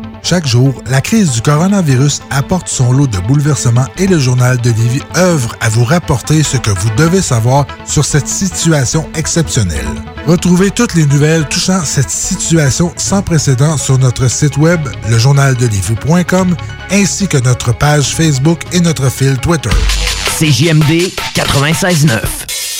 Chaque jour, la crise du coronavirus apporte son lot de bouleversements et le journal de Lévis œuvre à vous rapporter ce que vous devez savoir sur cette situation exceptionnelle. Retrouvez toutes les nouvelles touchant cette situation sans précédent sur notre site web, lejournaldelivie.com, ainsi que notre page Facebook et notre fil Twitter. CJMD 96.9.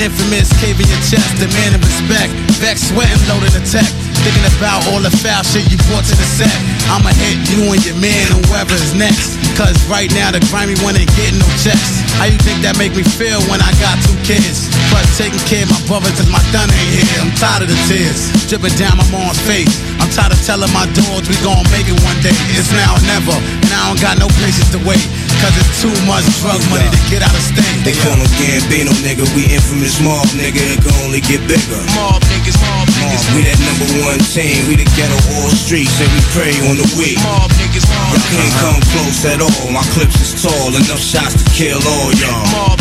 infamous cave in your chest, demanding respect. Vex, sweating, loading the tech. Thinking about all the foul shit you brought to the set. I'ma hit you and your man, whoever's next. Cause right now the grimy one ain't getting no checks. How you think that make me feel when I got two kids? Plus taking care of my brother cause my done ain't here. I'm tired of the tears dripping down my mom's face. I'm tired of telling my dogs we gon' make it one day. It's now or never, and I don't got no places to wait. Cause it's too much drug money to get out of state. They call him Gambino, nigga. We infamous mob, nigga. It can only get bigger. Mob niggas, mob niggas. We that number one team. We the ghetto all streets and we pray on the week. Mob niggas, mob Y'all can't come close at all. My clips is tall. Enough shots to kill all y'all.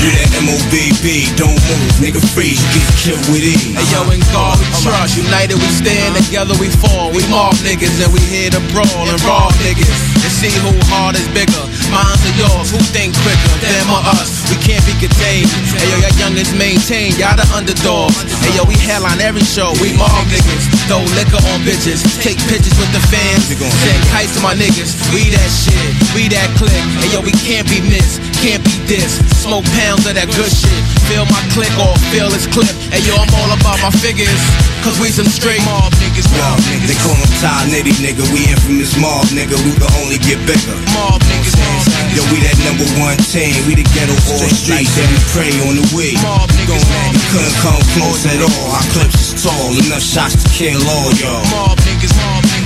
Mob niggas, mob niggas. That MOBB. Don't move, nigga. Freeze. You get killed with ease. Hey, yo, in God we trust. United we stand. Together we fall. We mob niggas and we here to brawl and rob niggas. And see who hard is bigger. minds or yours. Who think quicker? Them or us? We can't be contained. Hey, yo, your youngest maintain. Y'all the underdogs. Hey, yo, we headline every show. We mob niggas. Throw liquor on bitches. Take pictures with the fans. Send kites to my niggas. We that shit. We that click. Hey, yo, we can't be missed. Can't be this. Smoke pounds of that good shit. Feel my click or feel this clip. Hey, yo, I'm all about my figures. Cause we some straight mob niggas. Mob niggas. They call him Ty Nitty, nigga. We infamous mob, nigga. We can only get bigger. Mob niggas. Mob niggas. Yo, we that number one team. We the ghetto all streets and we pray on the way. Mob niggas. Mob You couldn't come close at all. Our clips is tall. Enough shots to kill all y'all. Mob niggas.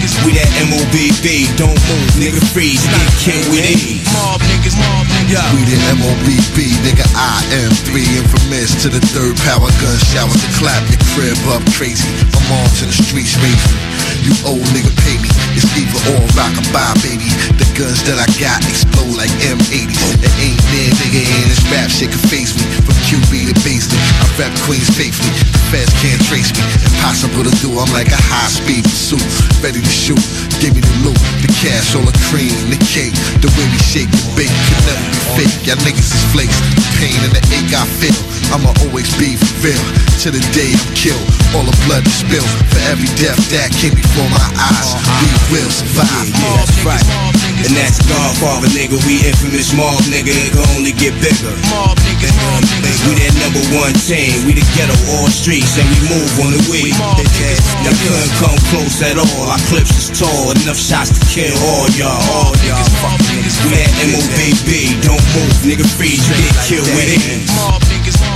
Mob niggas. We that MOBB. Don't move, nigga. Freeze. You get killed with ease. Mob niggas. Mob niggas. We the MOBB, nigga. I am three infamous to the third power gun shower to clap your crib up crazy. My mom's in the streets raising. You old nigga pay me. It's either or rock or buy, baby. The guns that I got explode like M80s. There ain't near nigga in this rap shit can face me. From QB to Baisley, I rap Queens faithfully. The feds can't trace me. Impossible to do. I'm like a high speed pursuit. Ready to shoot. Give me the loot, the cash, all the cream, the cake. The way we shake the bake can never be fake. Y'all niggas is flakes. The pain and the ache I feel. I'ma always be for real. To the day I'm killed. All the blood is spilled. For every death that came before my eyes. We will survive. Yeah, that's right. And that's Godfather, nigga. We infamous mob, nigga. It can only get bigger. Mob niggas. Mob niggas. We that number one team. We the ghetto all streets and we move on the way. Y'all couldn't come close at all. Our clips is tall. Enough shots to kill all y'all. All y'all. Fuck niggas. We that MOBB. Don't move, nigga. Freeze. You get killed with niggas. Mob niggas.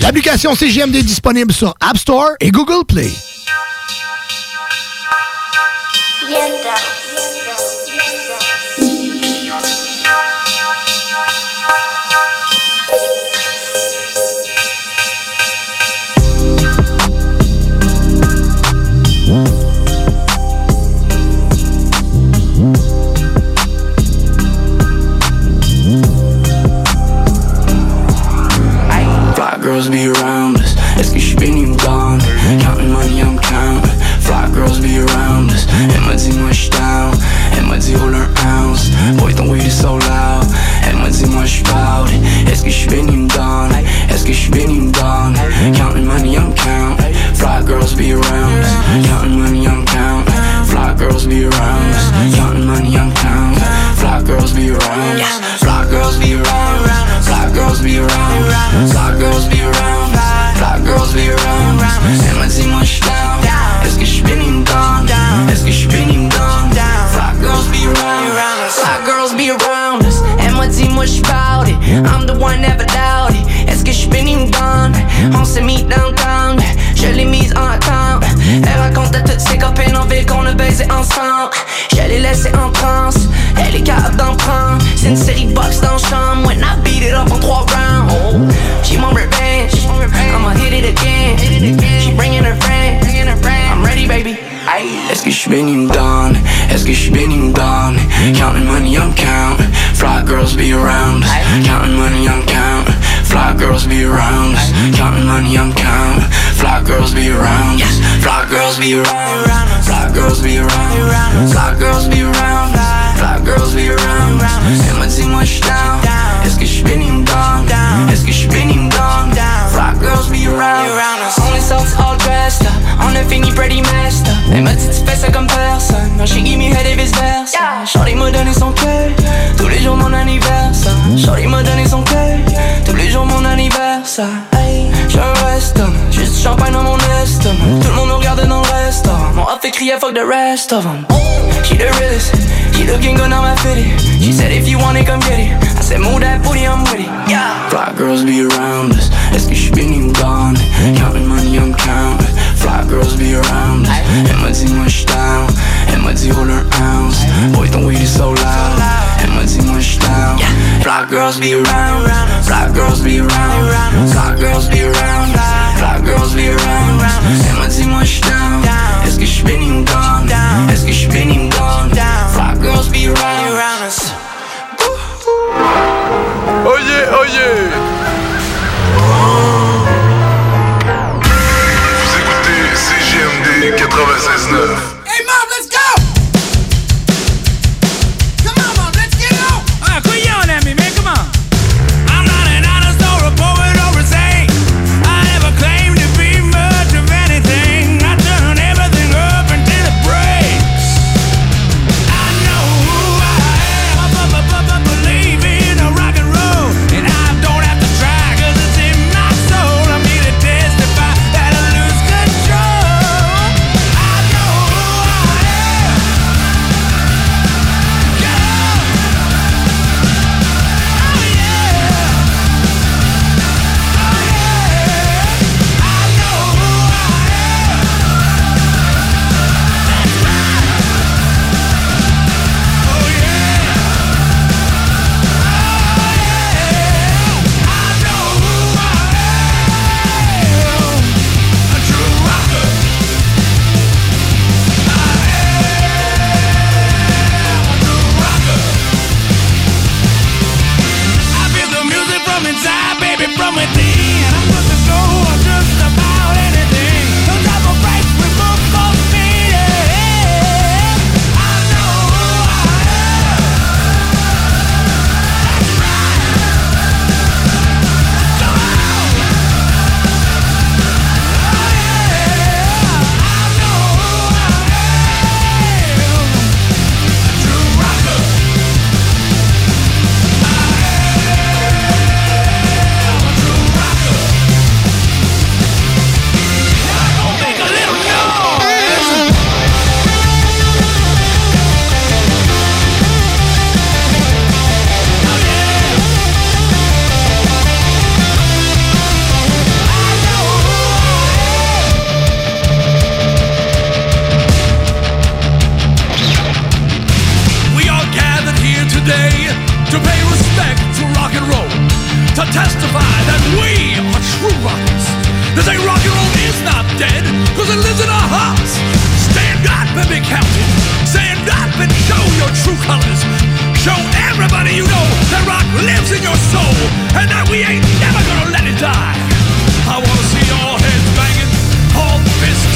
L'application CGMD est disponible sur App Store et Google Play. Est-ce que je suis béni ou down? Est-ce que je suis béni ou down? Counting money, I'm counting. Fly girls be around us. Counting money, I'm counting. Fly girls be around us. Counting money, I'm counting. Fly girls be around us. Fly girls be around us. Fly girls be around us. Fly girls be around us. Fly girls be around us. Elle m'a dit moi j'suis down. Est-ce que j'suis béni ou down? Est-ce que j'suis béni ou down? Fly girls be around us. Fly girls be around us. Elle m'a dit moi j'suis bout it. I'm the one never doubt it. Est-ce que j'suis béni ou down? On s'est mis downtown. Je l'ai mise en attente. Elle raconte à toutes ses copines en ville qu'on a baisé ensemble. Je l'ai laissé en transe. Elle est capable d'en prendre. C'est une série box dans chambre when I beat it up en trois rounds. Oh, she want revenge, I'ma hit it again. She bringing her friend, I'm ready, baby. Est-ce que je suis ou down? Est-ce que je suis béni down? Counting money, I'm count. Fly girls be around. Counting money, I'm count. Fly girls be around. Counting money, I'm count. Fly girls be around. Fly girls be around. Fly girls be around. Fly girls be around. Fly girls be around. M'a dit moi je down. Est-ce que je béni ou down? Est-ce que je béni ou down? Fly girls be around. On est sortis all dressed up. On a fini pretty messed up. Elle m'a dit tu fais ça comme personne. Non, she give me head et vice versa. Shorty m'a donné son cœur. Tous les jours mon anniversaire. Shorty m'a donné son cœur. Tous les jours mon anniversaire. Hey, champagne dans mon estomac. Tout le monde nous regarde dans le restaurant. Mon off fait crier fuck the rest of them. She the realest. She looking good now I fit it. She said if you want it come get it. I said move that booty I'm with it. Yeah. Fly girls be around us. Est-ce que je suis béni ou gone? Counting money I'm counting. Fly girls be around us. Elle m'a dit moi je down. Elle m'a dit roll her ounce. Boy ton weed is so loud. Elle m'a dit moi je down. Fly girls be around. Fly girls be around. Fly girls be around. Fly girls be around. Elle m'a dit moi je down. Est-ce que je suis béni ou gone? Suis béni ou gone? Fly girls be around us. Oh yeah, oh yeah Vous écoutez CGMD 96.9 Hey, Mom, let's go! To say rock and roll is not dead, cause it lives in our hearts. Stand up and be counted. Stand up and show your true colors. Show everybody you know that rock lives in your soul, and that we ain't never gonna let it die. I wanna see all heads banging, all fists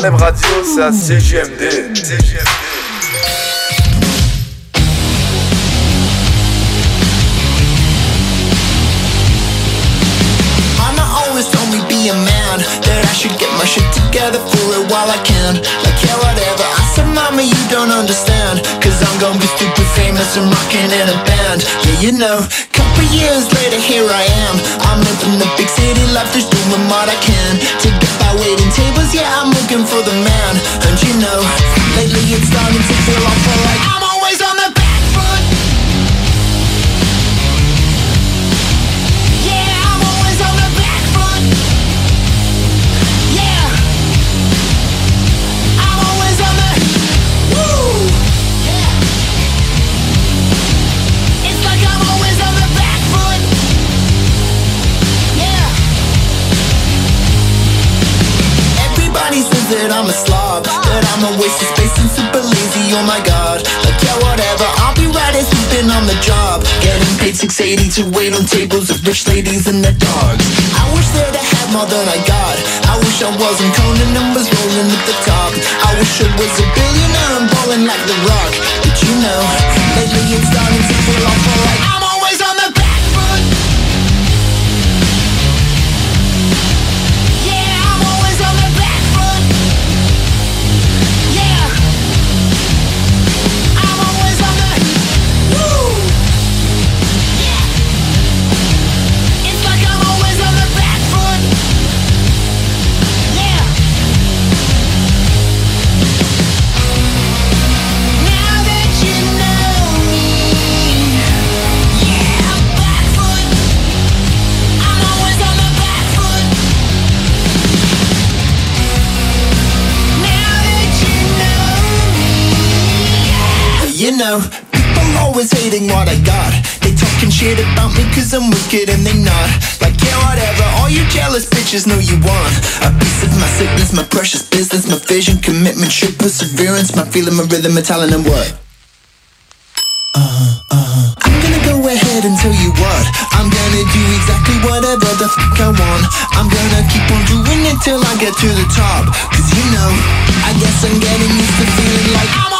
Genève Radio, c'est à CGMD. I should get my shit together for it while I can. Like yeah whatever. I said mama you don't understand Cause I'm gonna be stupid famous and rocking in a band. Yeah you know Couple years later here I am. I'm living the big city life just doing what I can it's starting to feel awful like I'm always on the back foot Yeah, I'm always on the back foot. Yeah, I'm always on the woo. Yeah, it's like I'm always on the back foot. Yeah. Everybody says that I'm a slob, that I'm a waste of space Oh my god, like yeah, whatever. I'll be right as sleeping on the job, getting paid 680 to wait on tables of rich ladies and their dogs. I wish that I had more than I got. I wish I wasn't Conan numbers rolling at the top. I wish I was a billionaire and balling like The Rock. But you know, lately it's starting to feel awful like cause I'm wicked and they not. Like, yeah, whatever, all you jealous bitches know you want. A piece of my sickness, my precious business, my vision, commitment, shit, perseverance, my feeling, my rhythm, my talent, and what? Uh-huh, uh-huh. I'm gonna go ahead and tell you what I'm gonna do exactly whatever the fuck I want I'm gonna keep on doing it till I get to the top Cause you know, I guess I'm getting used to feeling like I'm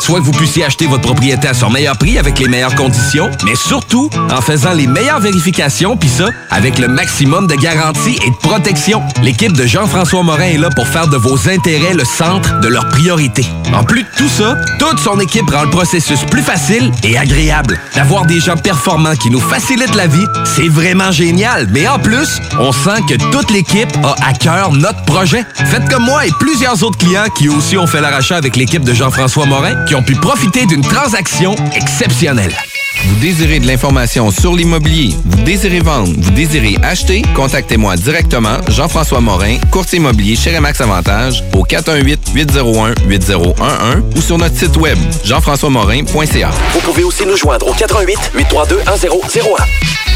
soit que vous puissiez acheter votre propriété à son meilleur prix avec les meilleures conditions, mais surtout en faisant les meilleures vérifications, puis ça, avec le maximum de garantie et de protection. L'équipe de Jean-François Morin est là pour faire de vos intérêts le centre de leurs priorités. En plus de tout ça, toute son équipe rend le processus plus facile et agréable. D'avoir des gens performants qui nous facilitent la vie, c'est vraiment génial. Mais en plus, on sent que toute l'équipe a à cœur notre projet. Faites comme moi et plusieurs autres clients qui aussi ont fait l'arrachat avec l'équipe de Jean-François Morin, qui ont pu profiter d'une transaction exceptionnelle. Vous désirez de l'information sur l'immobilier, vous désirez vendre, vous désirez acheter, contactez-moi directement, Jean-François Morin, courtier immobilier chez Remax Avantage, au 418-801-8011 ou sur notre site web, jean-françois-morin.ca. Vous pouvez aussi nous joindre au 88 832 1001.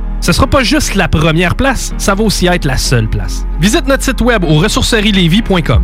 Ce sera pas juste la première place, ça va aussi être la seule place. Visite notre site web au ressourcerielevy.com.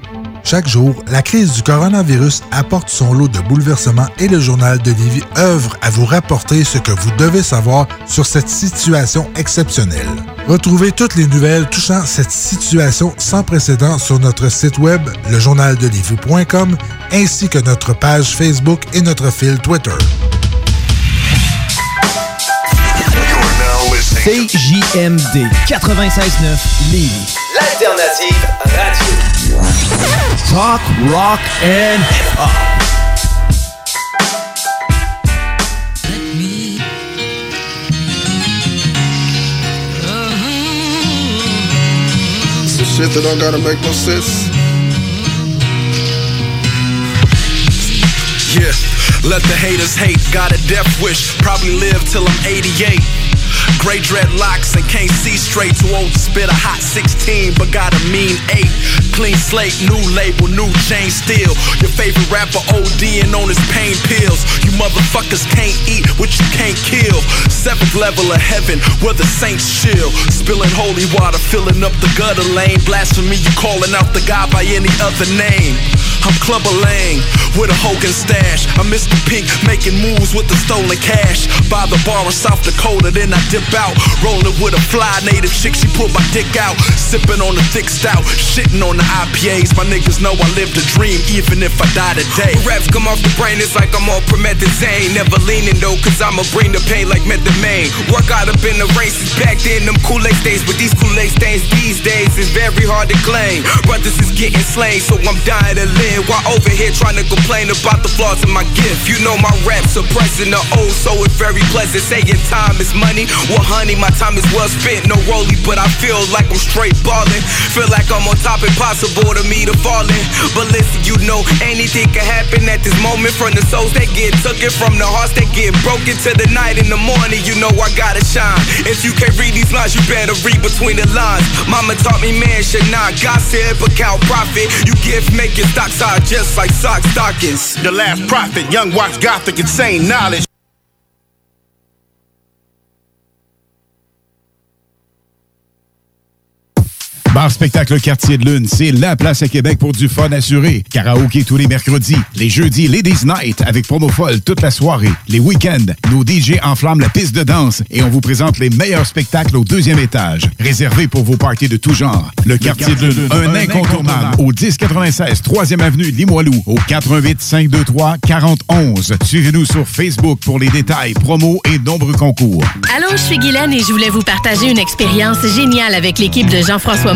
Chaque jour, la crise du coronavirus apporte son lot de bouleversements et le journal de Lévis œuvre à vous rapporter ce que vous devez savoir sur cette situation exceptionnelle. Retrouvez toutes les nouvelles touchant cette situation sans précédent sur notre site web, lejournaldelivie.com, ainsi que notre page Facebook et notre fil Twitter. CJMD 96.9 Lévis. L'alternative radio. Talk, rock and hip-hop. Some shit that don't gotta make no sense. Yeah, let the haters hate. Got a death wish, probably live till I'm 88. Gray dreadlocks and can't see straight. Too old to spit a hot 16, but got a mean 8. Clean slate, new label, new chain still. Your favorite rapper ODing on his pain pills. You motherfuckers can't eat what you can't kill. Seventh level of heaven where the saints chill. Spilling holy water, filling up the gutter lane. Blasphemy, you calling out the God by any other name. I'm Clubber Lang with a Hogan stash. I'm Mr. Pink making moves with the stolen cash. By the bar in South Dakota, then I dip out. Rolling with a fly native chick, she put my dick out. Sipping on the thick stout, shitting on the IPAs. My niggas know I live the dream, even if I die today. Raps come off the brain, it's like I'm on promethazine. Never leaning though, cause I'ma bring the pain like method main. Work out up in the races back then, them Kool-Aid stains. But these Kool-Aid stains these days is very hard to claim. Brothers is getting slain, so I'm dying to live. While over here trying to complain about the flaws in my gift. You know my rap suppressing the old, so it's very pleasant. Saying time is money. Well, honey, my time is well spent. No rollie, but I feel like I'm straight ballin'. Feel like I'm on top, impossible to me to fallin'. But listen, you know anything can happen at this moment. From the souls that get took it, from the hearts that get broken to the night in the morning. You know I gotta shine. If you can't read these lines, you better read between the lines. Mama taught me man should not gossip, but count profit. You gift make your stocks high just like sock stockings. The last prophet, young watch gothic, insane knowledge. Bar Spectacle Quartier de Lune, c'est la place à Québec pour du fun assuré. Karaoke tous les mercredis. Les jeudis, Ladies Night avec promo folle toute la soirée. Les week-ends, nos DJ enflamment la piste de danse et on vous présente les meilleurs spectacles au deuxième étage. Réservé pour vos parties de tout genre. Le, Quartier, de Lune, un, incontournable. Au 1096 3e Avenue Limoilou, au 88 523 4011. Suivez-nous sur Facebook pour les détails, promos et nombreux concours. Allô, je suis Guylaine et je voulais vous partager une expérience géniale avec l'équipe de Jean-François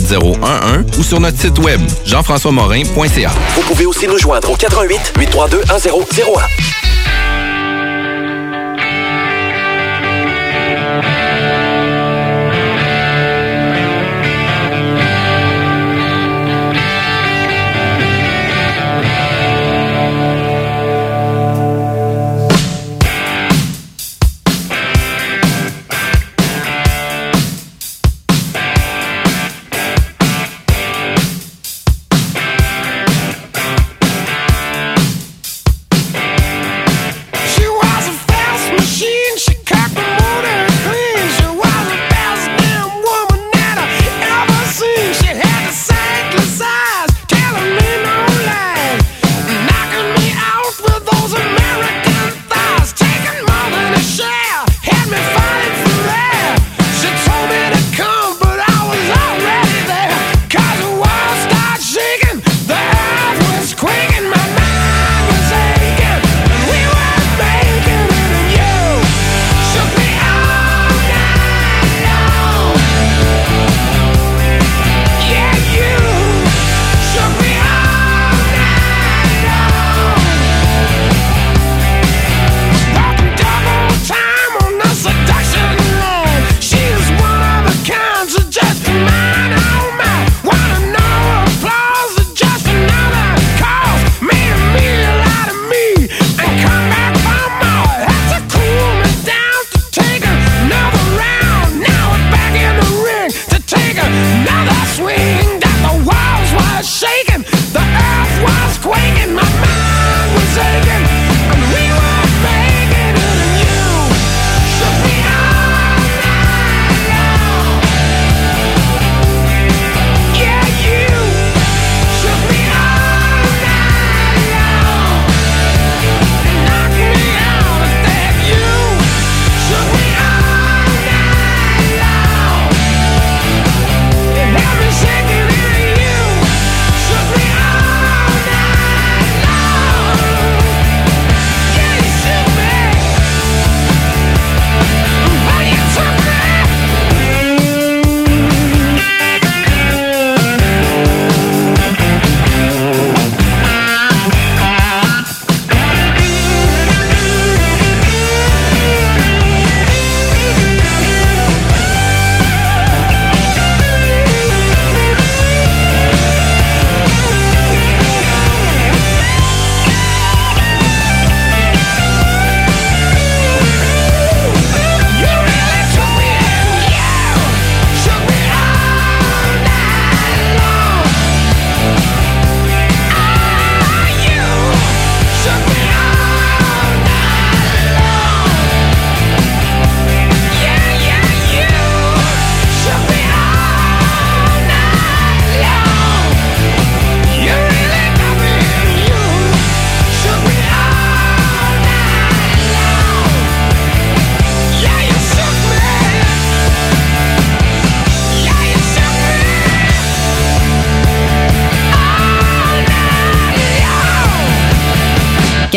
418-801-8011 ou sur notre site web, jean-françois-morin.ca. Vous pouvez aussi nous joindre au 88 832 1001.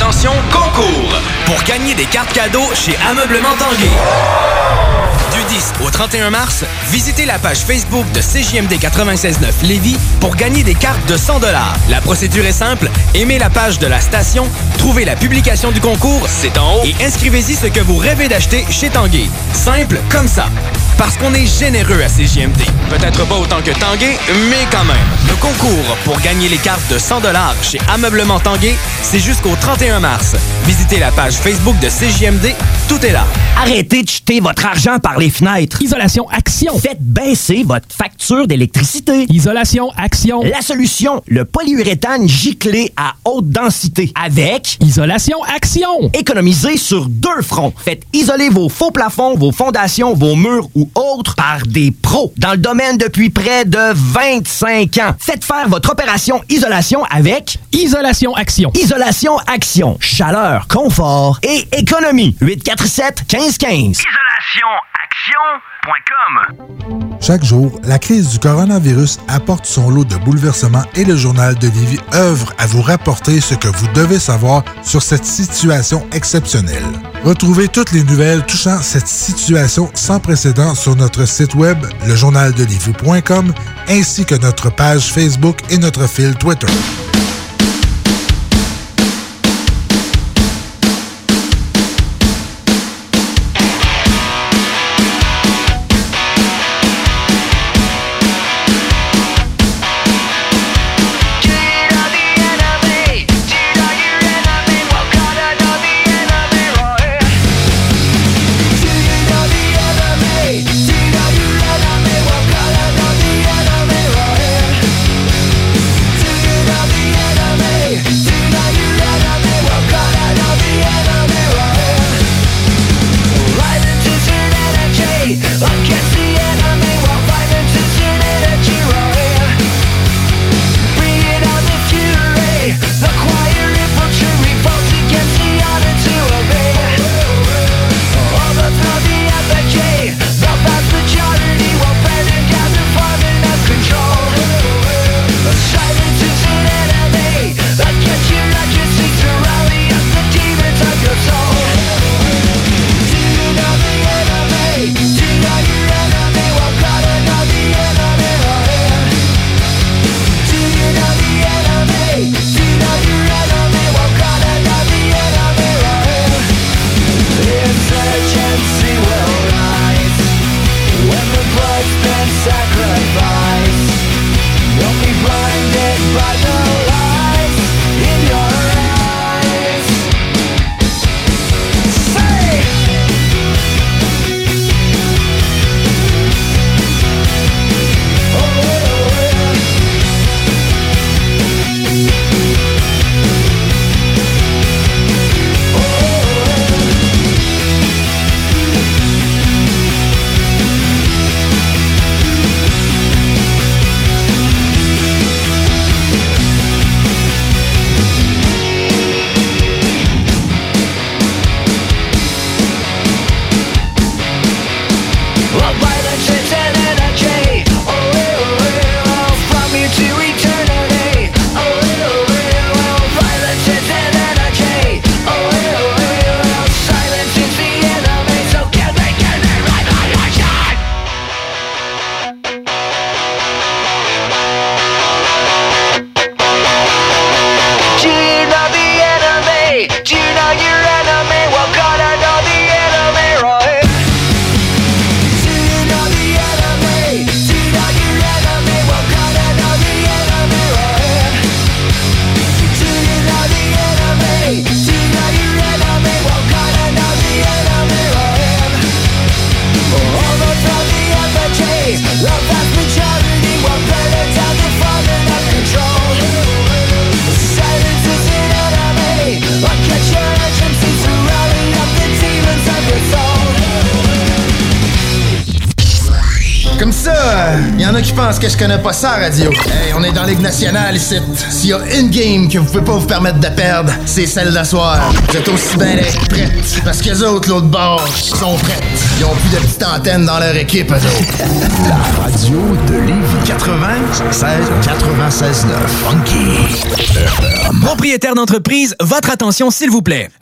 Attention, concours! Pour gagner des cartes cadeaux chez Ameublement Tanguay. Du 10 au 31 mars, visitez la page Facebook de CJMD 96.9 Lévis pour gagner des cartes de 100 La procédure est simple. Aimez la page de la station, trouvez la publication du concours, c'est en haut, et inscrivez-y ce que vous rêvez d'acheter chez Tanguay. Simple comme ça. Parce qu'on est généreux à CJMD. Peut-être pas autant que Tanguay, mais quand même. Le concours pour gagner les cartes de 100 chez Ameublement Tanguay, c'est jusqu'au 31 mars. Visitez la page Facebook de CJMD, tout est là. Arrêtez de jeter votre argent par les fenêtres. Isolation Action. Faites baisser votre facture d'électricité. Isolation Action. La solution, le polyuréthane giclé à haute densité. Avec Isolation Action. Économisez sur deux fronts. Faites isoler vos faux plafonds, vos fondations, vos murs ou autres par des pros dans le domaine depuis près de 25 ans. Faites faire votre opération isolation avec Isolation Action. Isolation Action. Chaleur, confort et économie. 847 1515. Isolationaction.com Chaque jour, la crise du coronavirus apporte son lot de bouleversements et le journal de Livy œuvre à vous rapporter ce que vous devez savoir sur cette situation exceptionnelle. Retrouvez toutes les nouvelles touchant cette situation sans précédent sur notre site web, lejournaldelivy.com, ainsi que notre page Facebook et notre fil Twitter. Je connais pas ça, radio. Hey, on est dans Ligue nationale ici. S'il y a une game que vous pouvez pas vous permettre de perdre, c'est celle d'asseoir. Vous êtes aussi bien prêtes. Parce que les autres, l'autre bord, sont prêtes. Ils ont plus de petites antennes dans leur équipe, eux. La radio de Lévis 96 96 9 Funky. Propriétaire d'entreprise, votre attention s'il vous plaît.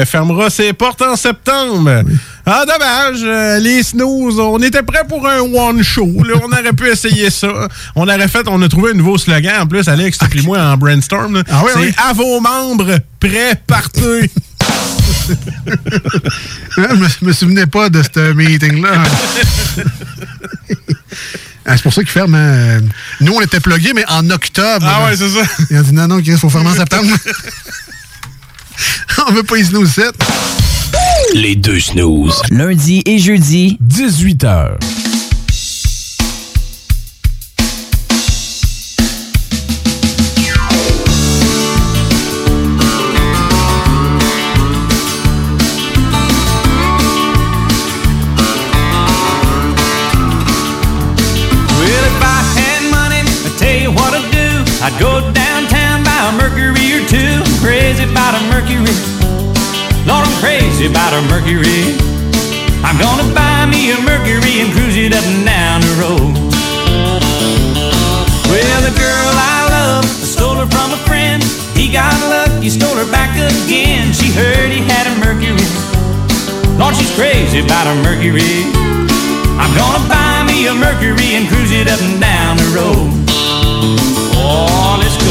Euh, fermera ses portes en septembre. Ah, dommage. euh, les snooze, on était prêts pour un one show. là. on aurait pu essayer ça. On aurait fait, on a trouvé un nouveau slogan en plus, Alex, puis moi en brainstorm. là. Ah oui, C'est oui. à vos membres, prêts, partez. je me, je me souvenais pas de ce meeting-là. Ah, c'est pour ça qu'ils ferment. hein. Nous, on était plugués, mais en octobre. Ah ouais, c'est ça. Ils ont dit non, non, il faut fermer en septembre. on veut pas y snooze 7. Les deux snooze. Lundi et jeudi, 18h. About a Mercury. I'm gonna buy me a Mercury and cruise it up and down the road. Well, the girl I love, I stole her from a friend. He got lucky, stole her back again. She heard he had a Mercury. Lord, she's crazy about a Mercury. I'm gonna buy me a Mercury and cruise it up and down the road. Oh, let's go.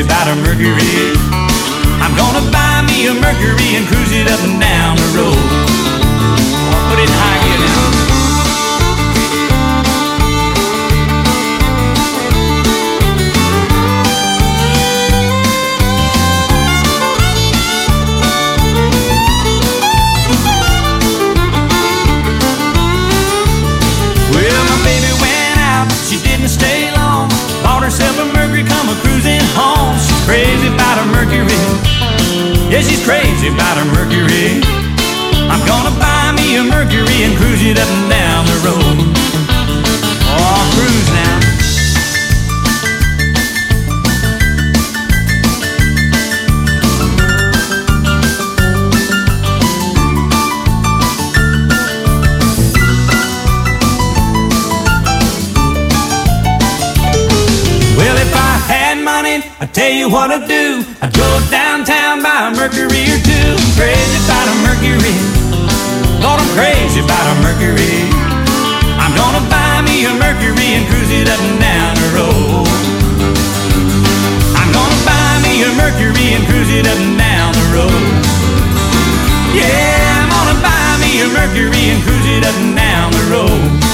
About a Mercury. I'm gonna buy me a Mercury and cruise it up and down the road. Yeah, she's crazy about a Mercury. I'm gonna buy me a Mercury and cruise it up and down the road. Oh, cruise now. Well, if I had money, I'd tell you what I'd do. I'd go downtown, about a Mercury or two. I'm crazy about a Mercury. Lord, I'm crazy about a Mercury. I'm gonna buy me a Mercury and cruise it up and down the road. I'm gonna buy me a Mercury and cruise it up and down the road. Yeah, I'm gonna buy me a Mercury and cruise it up and down the road.